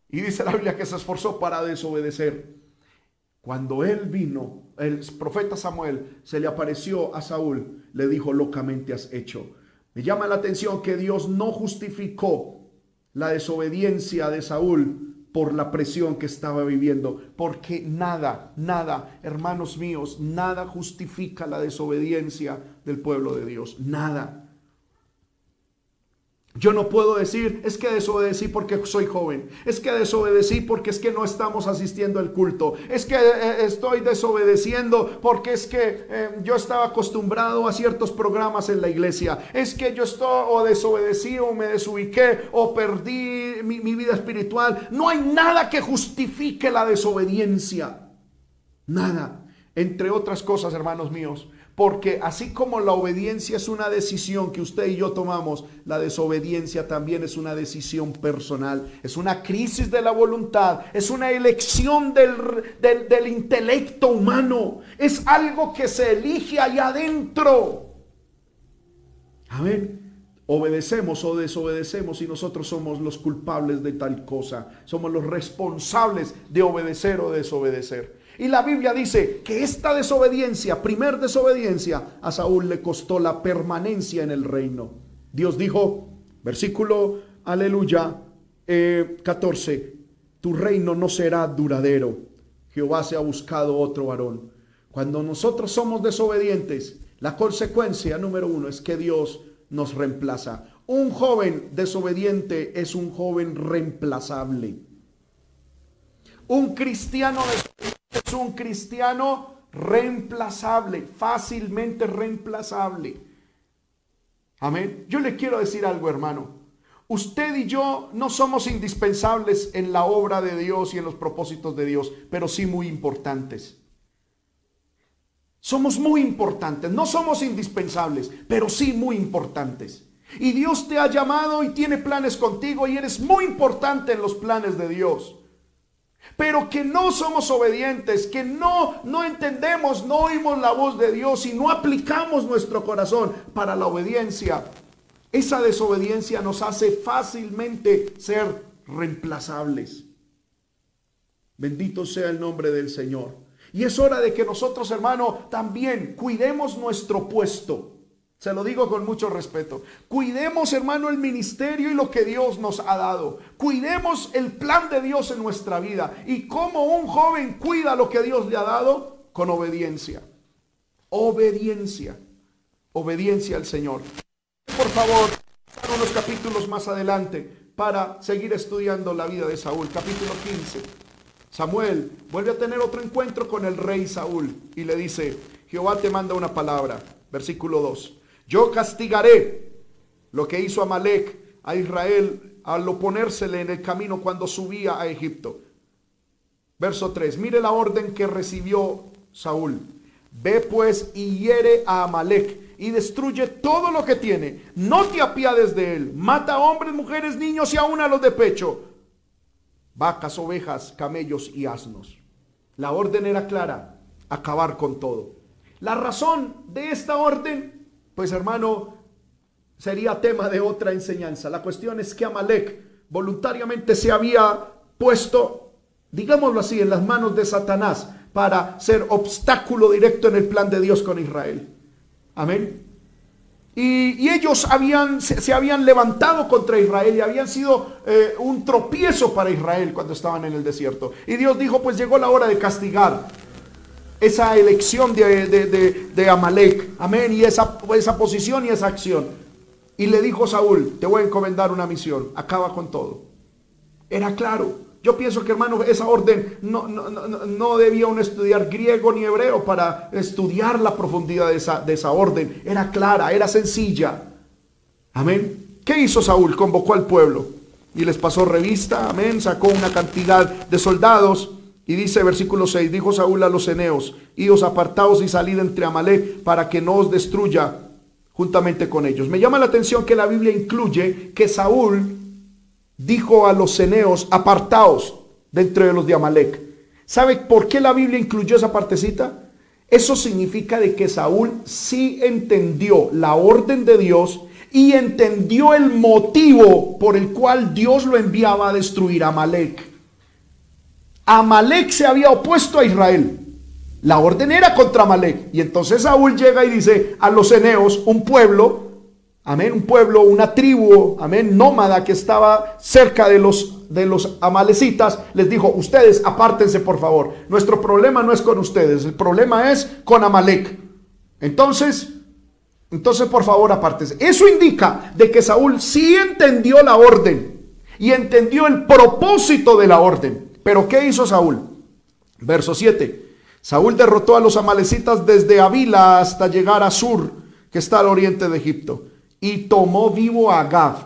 Speaker 1: Y dice la Biblia que se esforzó para desobedecer. Cuando él vino, el profeta Samuel se le apareció a Saúl, le dijo, locamente has hecho. Me llama la atención que Dios no justificó la desobediencia de Saúl por la presión que estaba viviendo, porque nada, nada, hermanos míos, nada justifica la desobediencia del pueblo de Dios, nada. Yo no puedo decir, es que desobedecí porque soy joven, es que desobedecí porque es que no estamos asistiendo al culto, es que eh, estoy desobedeciendo porque es que eh, yo estaba acostumbrado a ciertos programas en la iglesia, es que yo estoy o desobedecí o me desubiqué o perdí mi vida espiritual. No hay nada que justifique la desobediencia, nada. Entre otras cosas, hermanos míos, porque así como la obediencia es una decisión que usted y yo tomamos, la desobediencia también es una decisión personal, es una crisis de la voluntad, es una elección del, del, intelecto humano, es algo que se elige allá adentro. Amén obedecemos o desobedecemos y nosotros somos los culpables de tal cosa. Somos los responsables de obedecer o desobedecer. Y la Biblia dice que esta desobediencia, primer desobediencia, a Saúl le costó la permanencia en el reino. Dios dijo, versículo, aleluya, 14, eh, tu reino no será duradero. Jehová se ha buscado otro varón. Cuando nosotros somos desobedientes, la consecuencia número uno es que Dios nos reemplaza. Un joven desobediente es un joven reemplazable. Un cristiano es un cristiano reemplazable, fácilmente reemplazable. Amén. Yo le quiero decir algo, hermano. Usted y yo no somos indispensables en la obra de Dios y en los propósitos de Dios, pero sí muy importantes. Somos muy importantes, no somos indispensables, pero sí muy importantes. Y Dios te ha llamado y tiene planes contigo y eres muy importante en los planes de Dios. Pero que no somos obedientes, que no no entendemos, no oímos la voz de Dios y no aplicamos nuestro corazón para la obediencia. Esa desobediencia nos hace fácilmente ser reemplazables. Bendito sea el nombre del Señor. Y es hora de que nosotros, hermano, también cuidemos nuestro puesto. Se lo digo con mucho respeto. Cuidemos, hermano, el ministerio y lo que Dios nos ha dado. Cuidemos el plan de Dios en nuestra vida. Y como un joven cuida lo que Dios le ha dado, con obediencia. Obediencia. Obediencia al Señor. Por favor, unos capítulos más adelante para seguir estudiando la vida de Saúl. Capítulo 15. Samuel vuelve a tener otro encuentro con el rey Saúl y le dice, Jehová te manda una palabra, versículo 2, yo castigaré lo que hizo Amalek a Israel al oponérsele en el camino cuando subía a Egipto. Verso 3, mire la orden que recibió Saúl. Ve pues y hiere a Amalek y destruye todo lo que tiene. No te apiades de él. Mata a hombres, mujeres, niños y aún a los de pecho vacas, ovejas, camellos y asnos. La orden era clara, acabar con todo. La razón de esta orden, pues hermano, sería tema de otra enseñanza. La cuestión es que Amalek voluntariamente se había puesto, digámoslo así, en las manos de Satanás para ser obstáculo directo en el plan de Dios con Israel. Amén. Y, ellos habían, se, habían levantado contra Israel y habían sido eh, un tropiezo para Israel cuando estaban en el desierto. Y Dios dijo, pues llegó la hora de castigar esa elección de, de, Amalek. Amén. Y esa, esa posición y esa acción. Y le dijo Saúl, te voy a encomendar una misión. Acaba con todo. Era claro. Yo pienso que, hermano, esa orden no, no, debía uno estudiar griego ni hebreo para estudiar la profundidad de esa, de esa orden. Era clara, era sencilla. Amén. ¿Qué hizo Saúl? Convocó al pueblo y les pasó revista. Amén. Sacó una cantidad de soldados. Y dice versículo 6, dijo Saúl a los eneos, idos apartaos y salid entre Amalek para que no os destruya juntamente con ellos. Me llama la atención que la Biblia incluye que Saúl dijo a los ceneos, apartaos dentro de los de Amalek. ¿Sabe por qué la Biblia incluyó esa partecita? Eso significa de que Saúl sí entendió la orden de Dios y entendió el motivo por el cual Dios lo enviaba a destruir a Amalek. Amalek se había opuesto a Israel. La orden era contra Amalek. Y entonces Saúl llega y dice a los ceneos, un pueblo amén, un pueblo, una tribu, amén, nómada que estaba cerca de los, de los amalecitas, les dijo, ustedes apártense por favor, nuestro problema no es con ustedes, el problema es con Amalek. Entonces, entonces por favor apártense. Eso indica de que Saúl sí entendió la orden y entendió el propósito de la orden. Pero ¿qué hizo Saúl? Verso 7. Saúl derrotó a los amalecitas desde Avila hasta llegar a Sur, que está al oriente de Egipto y tomó vivo a Agab,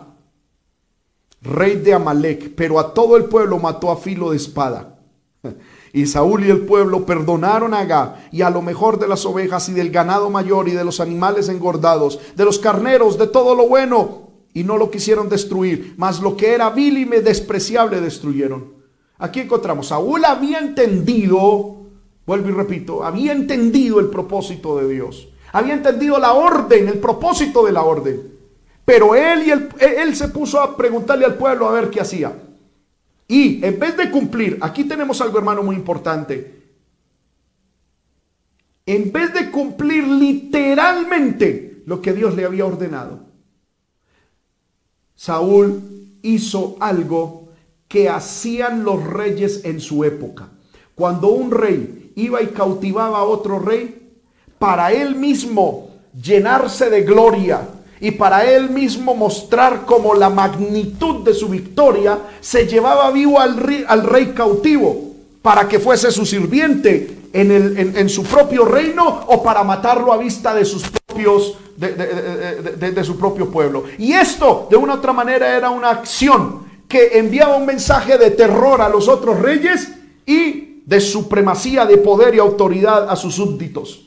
Speaker 1: rey de Amalek, pero a todo el pueblo mató a filo de espada. Y Saúl y el pueblo perdonaron a Agag y a lo mejor de las ovejas y del ganado mayor y de los animales engordados, de los carneros, de todo lo bueno, y no lo quisieron destruir, mas lo que era vil y despreciable destruyeron. Aquí encontramos, Saúl había entendido, vuelvo y repito, había entendido el propósito de Dios, había entendido la orden, el propósito de la orden. Pero él, y él se puso a preguntarle al pueblo a ver qué hacía. Y en vez de cumplir, aquí tenemos algo hermano muy importante. En vez de cumplir literalmente lo que Dios le había ordenado, Saúl hizo algo que hacían los reyes en su época. Cuando un rey iba y cautivaba a otro rey, para él mismo llenarse de gloria, y para él mismo mostrar como la magnitud de su victoria, se llevaba vivo al rey, al rey cautivo para que fuese su sirviente en, su propio reino o para matarlo a vista de sus propios de, de, su propio pueblo. Y esto de una otra manera era una acción que enviaba un mensaje de terror a los otros reyes y de supremacía de poder y autoridad a sus súbditos.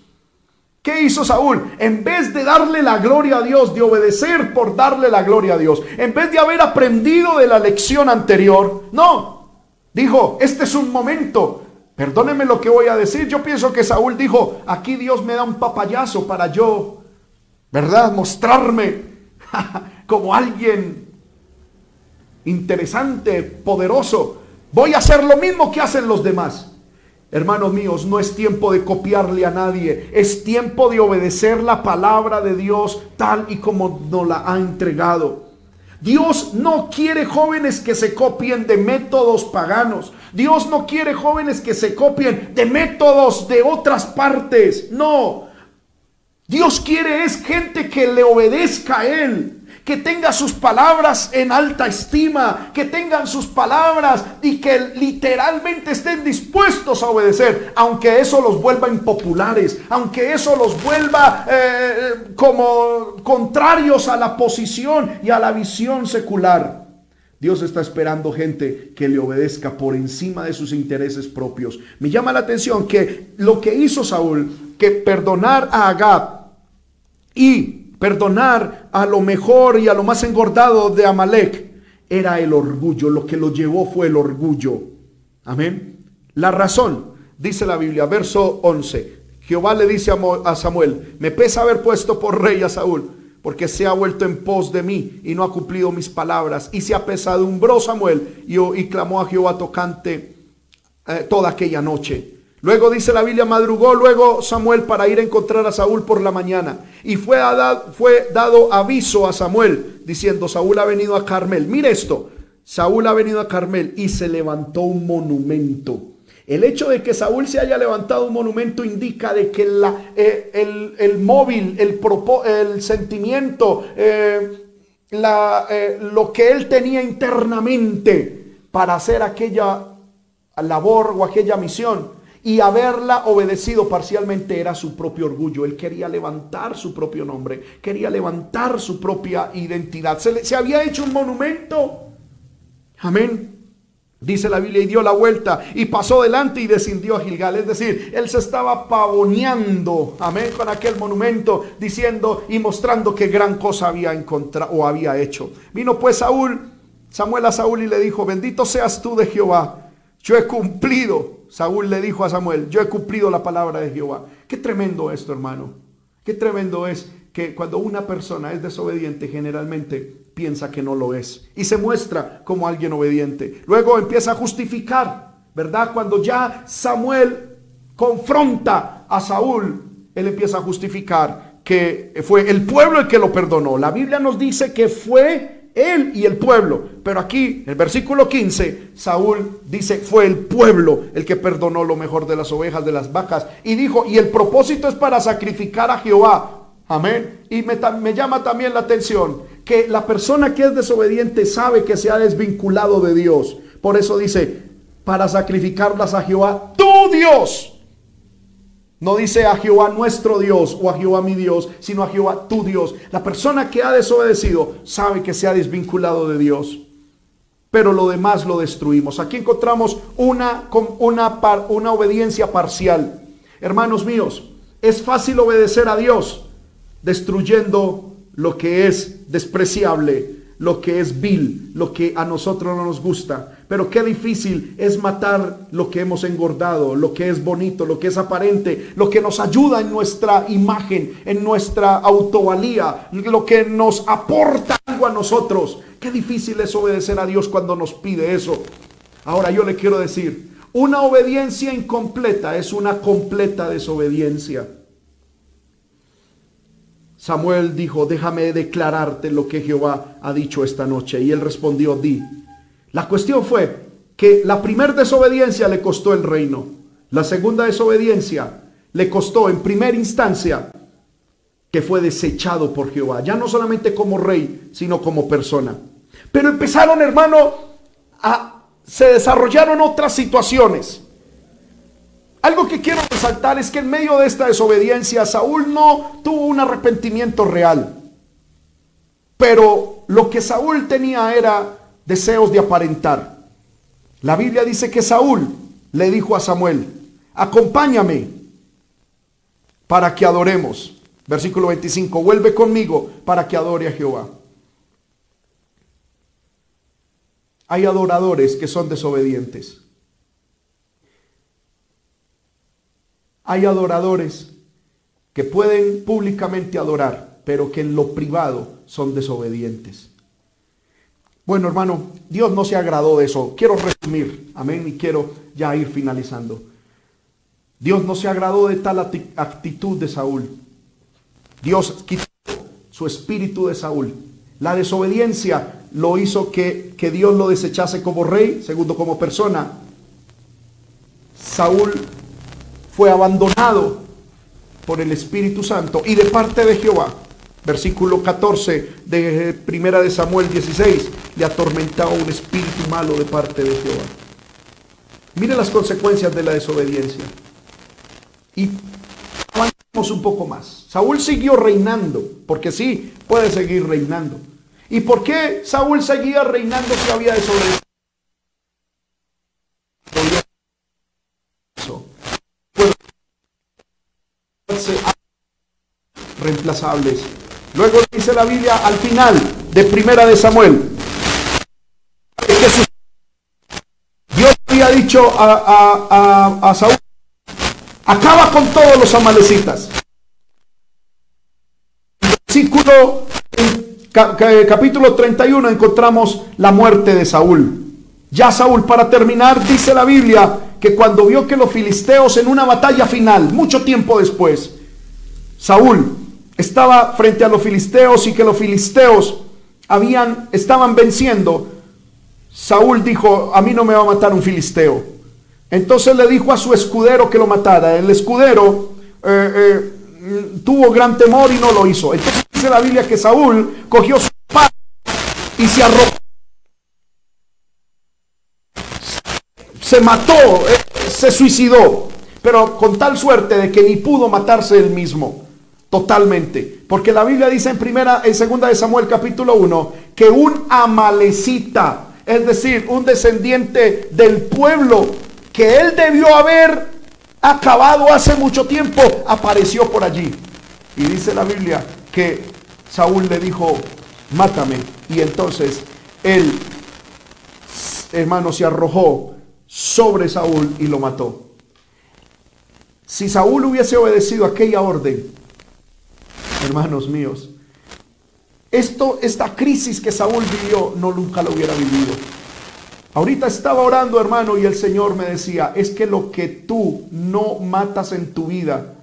Speaker 1: ¿Qué hizo Saúl? En vez de darle la gloria a Dios, de obedecer por darle la gloria a Dios, en vez de haber aprendido de la lección anterior, no, dijo, este es un momento, perdóneme lo que voy a decir, yo pienso que Saúl dijo, aquí Dios me da un papayazo para yo, ¿verdad? Mostrarme como alguien interesante, poderoso. Voy a hacer lo mismo que hacen los demás. Hermanos míos, no es tiempo de copiarle a nadie, es tiempo de obedecer la palabra de Dios tal y como nos la ha entregado. Dios no quiere jóvenes que se copien de métodos paganos. Dios no quiere jóvenes que se copien de métodos de otras partes. No. Dios quiere es gente que le obedezca a Él que tenga sus palabras en alta estima, que tengan sus palabras y que literalmente estén dispuestos a obedecer, aunque eso los vuelva impopulares, aunque eso los vuelva eh, como contrarios a la posición y a la visión secular. Dios está esperando gente que le obedezca por encima de sus intereses propios. Me llama la atención que lo que hizo Saúl, que perdonar a Agab y perdonar a lo mejor y a lo más engordado de Amalek era el orgullo. Lo que lo llevó fue el orgullo. Amén. La razón, dice la Biblia, verso 11. Jehová le dice a Samuel, me pesa haber puesto por rey a Saúl, porque se ha vuelto en pos de mí y no ha cumplido mis palabras. Y se apesadumbró Samuel y, y clamó a Jehová tocante eh, toda aquella noche. Luego dice la Biblia, madrugó luego Samuel para ir a encontrar a Saúl por la mañana. Y fue, dado aviso a Samuel diciendo, Saúl ha venido a Carmel. Mire esto, Saúl ha venido a Carmel y se levantó un monumento. El hecho de que Saúl se haya levantado un monumento indica de que la, eh, el, móvil, el, el sentimiento, eh, la, eh, lo que él tenía internamente para hacer aquella labor o aquella misión y haberla obedecido parcialmente era su propio orgullo. Él quería levantar su propio nombre, quería levantar su propia identidad. Se, se había hecho un monumento. Amén. Dice la Biblia y dio la vuelta y pasó delante y descendió a Gilgal. Es decir, él se estaba pavoneando, amén, con aquel monumento, diciendo y mostrando qué gran cosa había encontrado o había hecho. Vino pues Saúl, Samuel a Saúl y le dijo, bendito seas tú de Jehová. Yo he cumplido Saúl le dijo a Samuel, yo he cumplido la palabra de Jehová. Qué tremendo esto, hermano. Qué tremendo es que cuando una persona es desobediente, generalmente piensa que no lo es y se muestra como alguien obediente. Luego empieza a justificar, ¿verdad? Cuando ya Samuel confronta a Saúl, él empieza a justificar que fue el pueblo el que lo perdonó. La Biblia nos dice que fue él y el pueblo. Pero aquí, el versículo 15, Saúl dice, fue el pueblo el que perdonó lo mejor de las ovejas, de las vacas. Y dijo, y el propósito es para sacrificar a Jehová. Amén. Y me, me llama también la atención que la persona que es desobediente sabe que se ha desvinculado de Dios. Por eso dice, para sacrificarlas a Jehová, tu Dios. No dice a Jehová nuestro Dios o a Jehová mi Dios, sino a Jehová tu Dios. La persona que ha desobedecido sabe que se ha desvinculado de Dios. pero lo demás lo destruimos. Aquí encontramos una, una, una obediencia parcial. Hermanos míos, es fácil obedecer a Dios destruyendo lo que es despreciable, lo que es vil, lo que a nosotros no nos gusta. Pero qué difícil es matar lo que hemos engordado, lo que es bonito, lo que es aparente, lo que nos ayuda en nuestra imagen, en nuestra autovalía, lo que nos aporta algo a nosotros. Qué difícil es obedecer a Dios cuando nos pide eso. Ahora yo le quiero decir, una obediencia incompleta es una completa desobediencia. Samuel dijo, déjame declararte lo que Jehová ha dicho esta noche. Y él respondió, di. La cuestión fue que la primera desobediencia le costó el reino. La segunda desobediencia le costó en primera instancia que fue desechado por Jehová. Ya no solamente como rey, sino como persona. Pero empezaron, hermano, a, se desarrollaron otras situaciones. Algo que quiero resaltar es que en medio de esta desobediencia Saúl no tuvo un arrepentimiento real. Pero lo que Saúl tenía era deseos de aparentar. La Biblia dice que Saúl le dijo a Samuel, acompáñame para que adoremos. Versículo 25, vuelve conmigo para que adore a Jehová. Hay adoradores que son desobedientes. Hay adoradores que pueden públicamente adorar, pero que en lo privado son desobedientes. Bueno, hermano, Dios no se agradó de eso. Quiero resumir, amén, y quiero ya ir finalizando. Dios no se agradó de tal actitud de Saúl. Dios quitó su espíritu de Saúl. La desobediencia lo hizo que, que Dios lo desechase como rey, segundo como persona. Saúl fue abandonado por el Espíritu Santo y de parte de Jehová. Versículo 14 de Primera de Samuel 16, le atormentaba un espíritu malo de parte de Jehová. Mire las consecuencias de la desobediencia. Y avancemos un poco más. Saúl siguió reinando, porque sí, puede seguir reinando. ¿Y por qué Saúl seguía reinando si había desobedecido? Reemplazables. Luego dice la Biblia al final de Primera de Samuel. Dios había dicho a, Saúl, acaba con todos los amalecitas. Versículo, capítulo 31 encontramos la muerte de Saúl. Ya Saúl, para terminar, dice la Biblia que cuando vio que los filisteos en una batalla final, mucho tiempo después, Saúl estaba frente a los filisteos y que los filisteos habían, estaban venciendo, Saúl dijo, a mí no me va a matar un filisteo. Entonces le dijo a su escudero que lo matara. El escudero eh, eh, tuvo gran temor y no lo hizo. Entonces dice la Biblia que Saúl cogió su espada y se arrojó. Se mató, eh, se suicidó, pero con tal suerte de que ni pudo matarse él mismo. Totalmente. Porque la Biblia dice en primera, en segunda de Samuel capítulo 1, que un amalecita, es decir, un descendiente del pueblo que él debió haber acabado hace mucho tiempo, apareció por allí. Y dice la Biblia que Saúl le dijo, mátame. Y entonces él, hermano, se arrojó sobre Saúl y lo mató. Si Saúl hubiese obedecido aquella orden, hermanos míos. Esto, esta crisis que Saúl vivió, no nunca lo hubiera vivido. Ahorita estaba orando, hermano, y el Señor me decía, es que lo que tú no matas en tu vida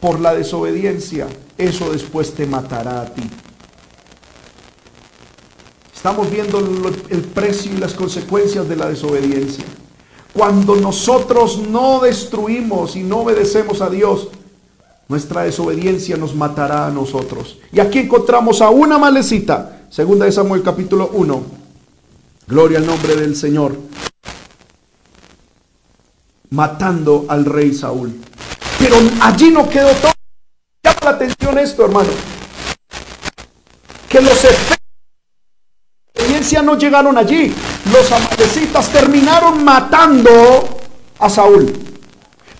Speaker 1: por la desobediencia, eso después te matará a ti. Estamos viendo el precio y las consecuencias de la desobediencia. Cuando nosotros no destruimos y no obedecemos a Dios, nuestra desobediencia nos matará a nosotros. Y aquí encontramos a una malecita. Segunda de Samuel capítulo 1. Gloria al nombre del Señor. Matando al rey Saúl. Pero allí no quedó todo. Llama la atención esto, hermano. Que los efectos violencia no llegaron allí. Los amalecitas terminaron matando a Saúl.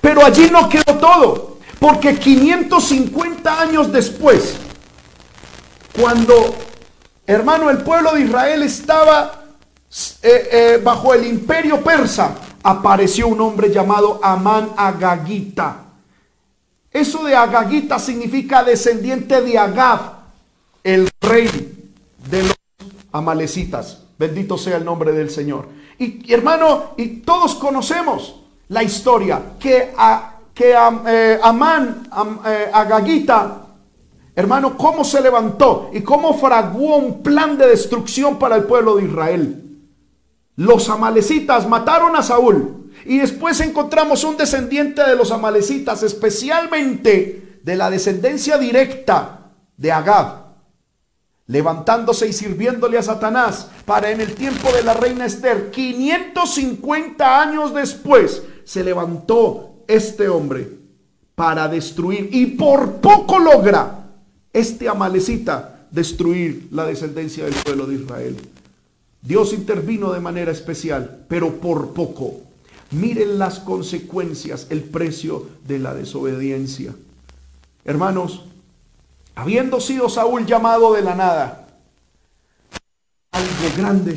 Speaker 1: Pero allí no quedó todo, porque 550 años después, cuando, hermano, el pueblo de Israel estaba eh, eh, bajo el imperio persa, apareció un hombre llamado Amán Agagita. Eso de Agagita significa descendiente de Agab, el rey de los amalecitas. Bendito sea el nombre del Señor. Y, hermano, y todos conocemos la historia que, a, que eh, Amán, eh, Agagita, hermano, cómo se levantó y cómo fraguó un plan de destrucción para el pueblo de Israel. Los amalecitas mataron a Saúl y después encontramos un descendiente de los amalecitas, especialmente de la descendencia directa de Agab, levantándose y sirviéndole a Satanás para en el tiempo de la reina Esther, 550 años después, se levantó este hombre para destruir y por poco logra este amalecita destruir la descendencia del pueblo de Israel. Dios intervino de manera especial, pero por poco. Miren las consecuencias, el precio de la desobediencia. Hermanos, habiendo sido Saúl llamado de la nada, algo grande,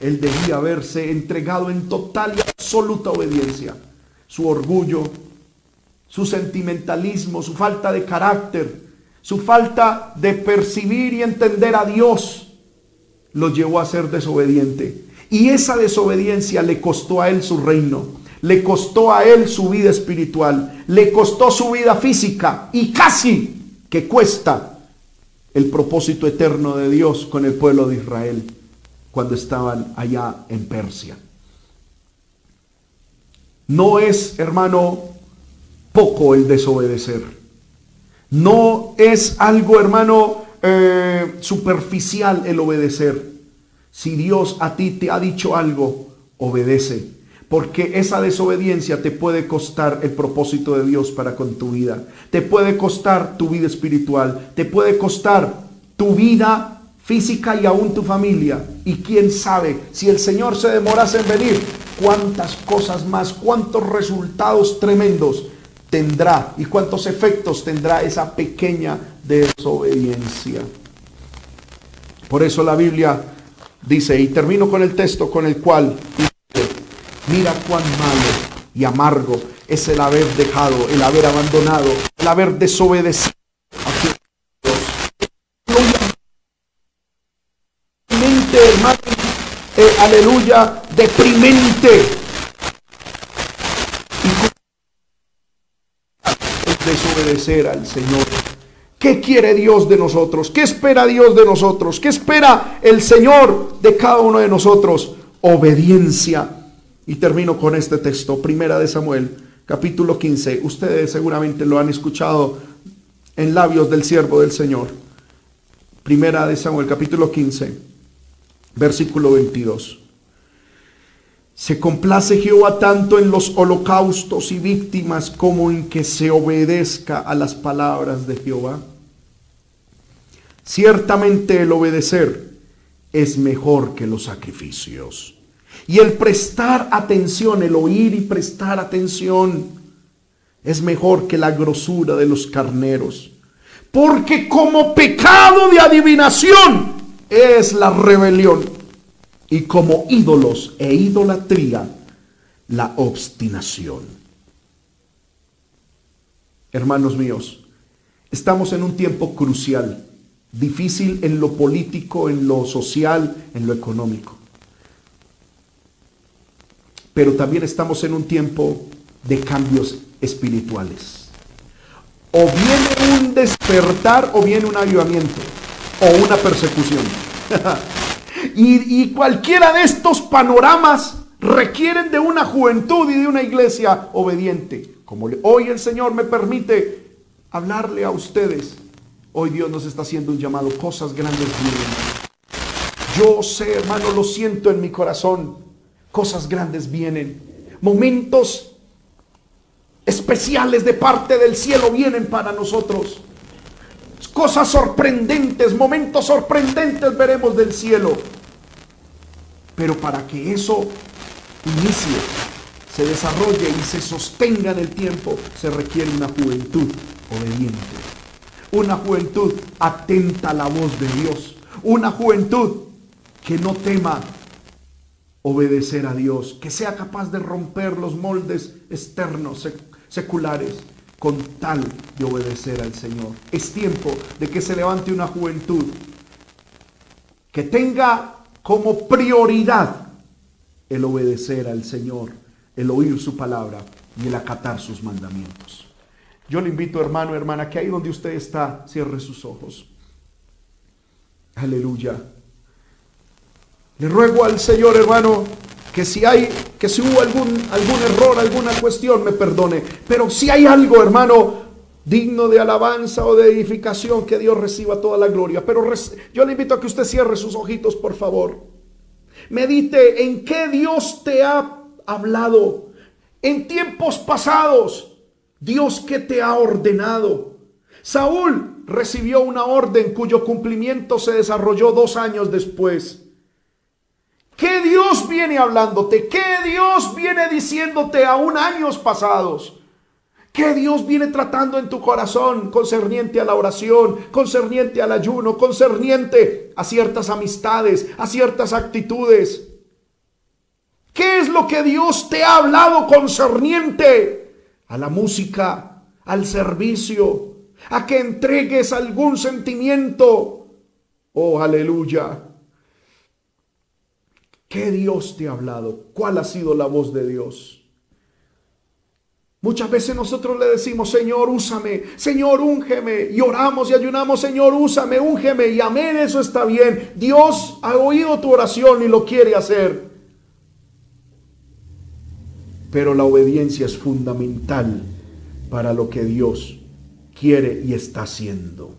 Speaker 1: él debía haberse entregado en total y absoluta obediencia. Su orgullo, su sentimentalismo, su falta de carácter, su falta de percibir y entender a Dios, lo llevó a ser desobediente. Y esa desobediencia le costó a él su reino, le costó a él su vida espiritual, le costó su vida física y casi que cuesta el propósito eterno de Dios con el pueblo de Israel cuando estaban allá en Persia. No es, hermano, poco el desobedecer. No es algo, hermano, eh, superficial el obedecer. Si Dios a ti te ha dicho algo, obedece. Porque esa desobediencia te puede costar el propósito de Dios para con tu vida. Te puede costar tu vida espiritual. Te puede costar tu vida física y aún tu familia. Y quién sabe, si el Señor se demorase en venir, cuántas cosas más, cuántos resultados tremendos tendrá y cuántos efectos tendrá esa pequeña desobediencia. Por eso la Biblia dice, y termino con el texto con el cual Mira cuán malo y amargo es el haber dejado, el haber abandonado, el haber desobedecido eh, aleluya, deprimente. Y desobedecer al Señor. ¿Qué quiere Dios de nosotros? ¿Qué espera Dios de nosotros? ¿Qué espera el Señor de cada uno de nosotros? Obediencia y termino con este texto, Primera de Samuel, capítulo 15. Ustedes seguramente lo han escuchado en labios del siervo del Señor. Primera de Samuel, capítulo 15, versículo 22. Se complace Jehová tanto en los holocaustos y víctimas como en que se obedezca a las palabras de Jehová. Ciertamente el obedecer es mejor que los sacrificios y el prestar atención, el oír y prestar atención, es mejor que la grosura de los carneros. Porque como pecado de adivinación es la rebelión. Y como ídolos e idolatría, la obstinación. Hermanos míos, estamos en un tiempo crucial, difícil en lo político, en lo social, en lo económico pero también estamos en un tiempo de cambios espirituales. O viene un despertar o viene un avivamiento o una persecución. y, cualquiera de estos panoramas requieren de una juventud y de una iglesia obediente. Como hoy el Señor me permite hablarle a ustedes, hoy Dios nos está haciendo un llamado, cosas grandes vienen. Yo sé, hermano, lo siento en mi corazón cosas grandes vienen. Momentos especiales de parte del cielo vienen para nosotros. Cosas sorprendentes, momentos sorprendentes veremos del cielo. Pero para que eso inicie, se desarrolle y se sostenga en el tiempo, se requiere una juventud obediente. Una juventud atenta a la voz de Dios. Una juventud que no tema obedecer a Dios, que sea capaz de romper los moldes externos, seculares, con tal de obedecer al Señor. Es tiempo de que se levante una juventud que tenga como prioridad el obedecer al Señor, el oír su palabra y el acatar sus mandamientos. Yo le invito, hermano, hermana, que ahí donde usted está, cierre sus ojos. Aleluya. Le ruego al Señor, hermano, que si hay, que si hubo algún, algún error, alguna cuestión, me perdone. Pero si hay algo, hermano, digno de alabanza o de edificación, que Dios reciba toda la gloria. Pero yo le invito a que usted cierre sus ojitos, por favor. Medite en qué Dios te ha hablado en tiempos pasados. Dios que te ha ordenado. Saúl recibió una orden cuyo cumplimiento se desarrolló dos años después. ¿Qué Dios viene hablándote? ¿Qué Dios viene diciéndote aún años pasados? ¿Qué Dios viene tratando en tu corazón concerniente a la oración, concerniente al ayuno, concerniente a ciertas amistades, a ciertas actitudes? ¿Qué es lo que Dios te ha hablado concerniente a la música, al servicio, a que entregues algún sentimiento? Oh, aleluya. ¿Qué Dios te ha hablado? ¿Cuál ha sido la voz de Dios? Muchas veces nosotros le decimos, Señor, úsame, Señor, úngeme. Y oramos y ayunamos, Señor, úsame, úngeme. Y amén, eso está bien. Dios ha oído tu oración y lo quiere hacer. Pero la obediencia es fundamental para lo que Dios quiere y está haciendo.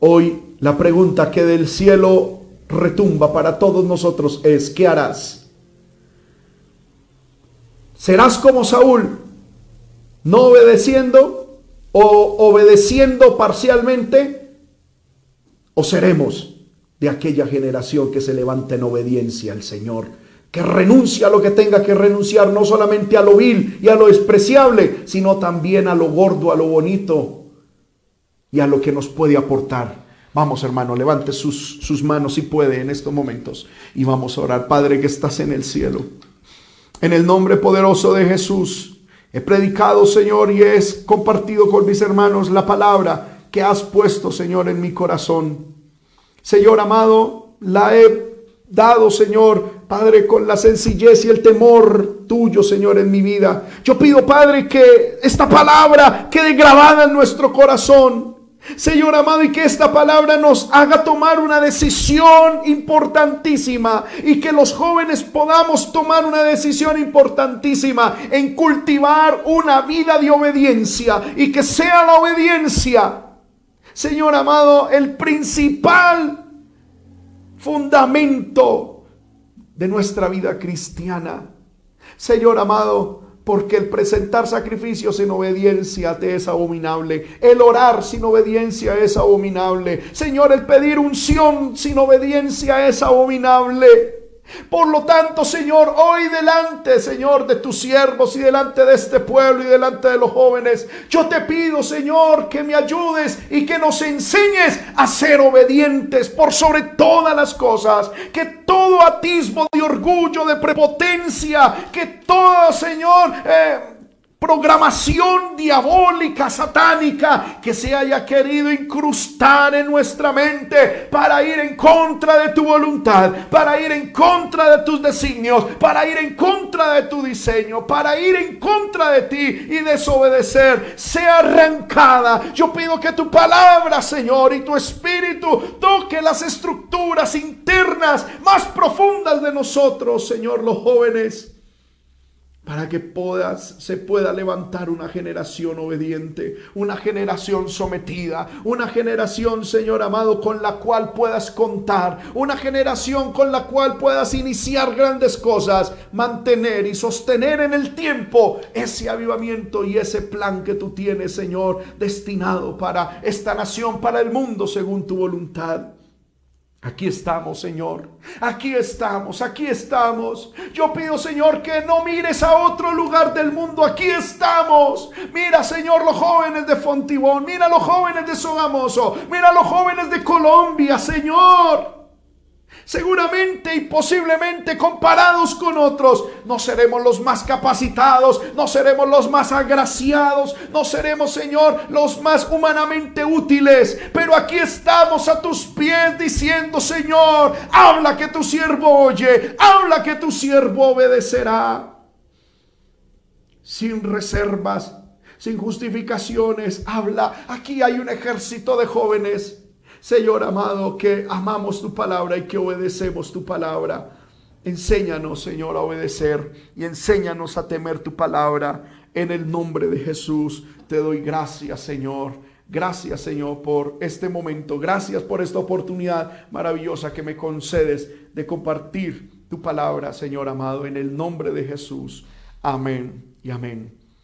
Speaker 1: Hoy la pregunta que del cielo retumba para todos nosotros es, ¿qué harás? ¿Serás como Saúl, no obedeciendo o obedeciendo parcialmente? ¿O seremos de aquella generación que se levanta en obediencia al Señor? Que renuncia a lo que tenga que renunciar, no solamente a lo vil y a lo despreciable, sino también a lo gordo, a lo bonito y a lo que nos puede aportar. Vamos hermano, levante sus, sus manos si puede en estos momentos y vamos a orar. Padre que estás en el cielo. En el nombre poderoso de Jesús, he predicado, Señor, y he compartido con mis hermanos la palabra que has puesto, Señor, en mi corazón. Señor amado, la he dado, Señor, Padre, con la sencillez y el temor tuyo, Señor, en mi vida. Yo pido, Padre, que esta palabra quede grabada en nuestro corazón. Señor amado, y que esta palabra nos haga tomar una decisión importantísima y que los jóvenes podamos tomar una decisión importantísima en cultivar una vida de obediencia y que sea la obediencia, Señor amado, el principal fundamento de nuestra vida cristiana. Señor amado, porque el presentar sacrificios sin obediencia te es abominable. El orar sin obediencia es abominable. Señor, el pedir unción sin obediencia es abominable. Por lo tanto, Señor, hoy delante, Señor, de tus siervos y delante de este pueblo y delante de los jóvenes, yo te pido, Señor, que me ayudes y que nos enseñes a ser obedientes por sobre todas las cosas. Que todo atismo de orgullo, de prepotencia, que todo, Señor, eh, programación diabólica, satánica, que se haya querido incrustar en nuestra mente para ir en contra de tu voluntad, para ir en contra de tus designios, para ir en contra de tu diseño, para ir en contra de ti y desobedecer, sea arrancada. Yo pido que tu palabra, Señor, y tu espíritu toque las estructuras internas más profundas de nosotros, Señor, los jóvenes para que puedas, se pueda levantar una generación obediente, una generación sometida, una generación, Señor amado, con la cual puedas contar, una generación con la cual puedas iniciar grandes cosas, mantener y sostener en el tiempo ese avivamiento y ese plan que tú tienes, Señor, destinado para esta nación, para el mundo, según tu voluntad. Aquí estamos, Señor. Aquí estamos, aquí estamos. Yo pido, Señor, que no mires a otro lugar del mundo. Aquí estamos. Mira, Señor, los jóvenes de Fontibón. Mira los jóvenes de Sogamoso. Mira los jóvenes de Colombia, Señor. Seguramente y posiblemente comparados con otros, no seremos los más capacitados, no seremos los más agraciados, no seremos, Señor, los más humanamente útiles. Pero aquí estamos a tus pies diciendo, Señor, habla que tu siervo oye, habla que tu siervo obedecerá. Sin reservas, sin justificaciones, habla. Aquí hay un ejército de jóvenes Señor amado, que amamos tu palabra y que obedecemos tu palabra. Enséñanos, Señor, a obedecer y enséñanos a temer tu palabra. En el nombre de Jesús te doy gracias, Señor. Gracias, Señor, por este momento. Gracias por esta oportunidad maravillosa que me concedes de compartir tu palabra, Señor amado, en el nombre de Jesús. Amén y amén.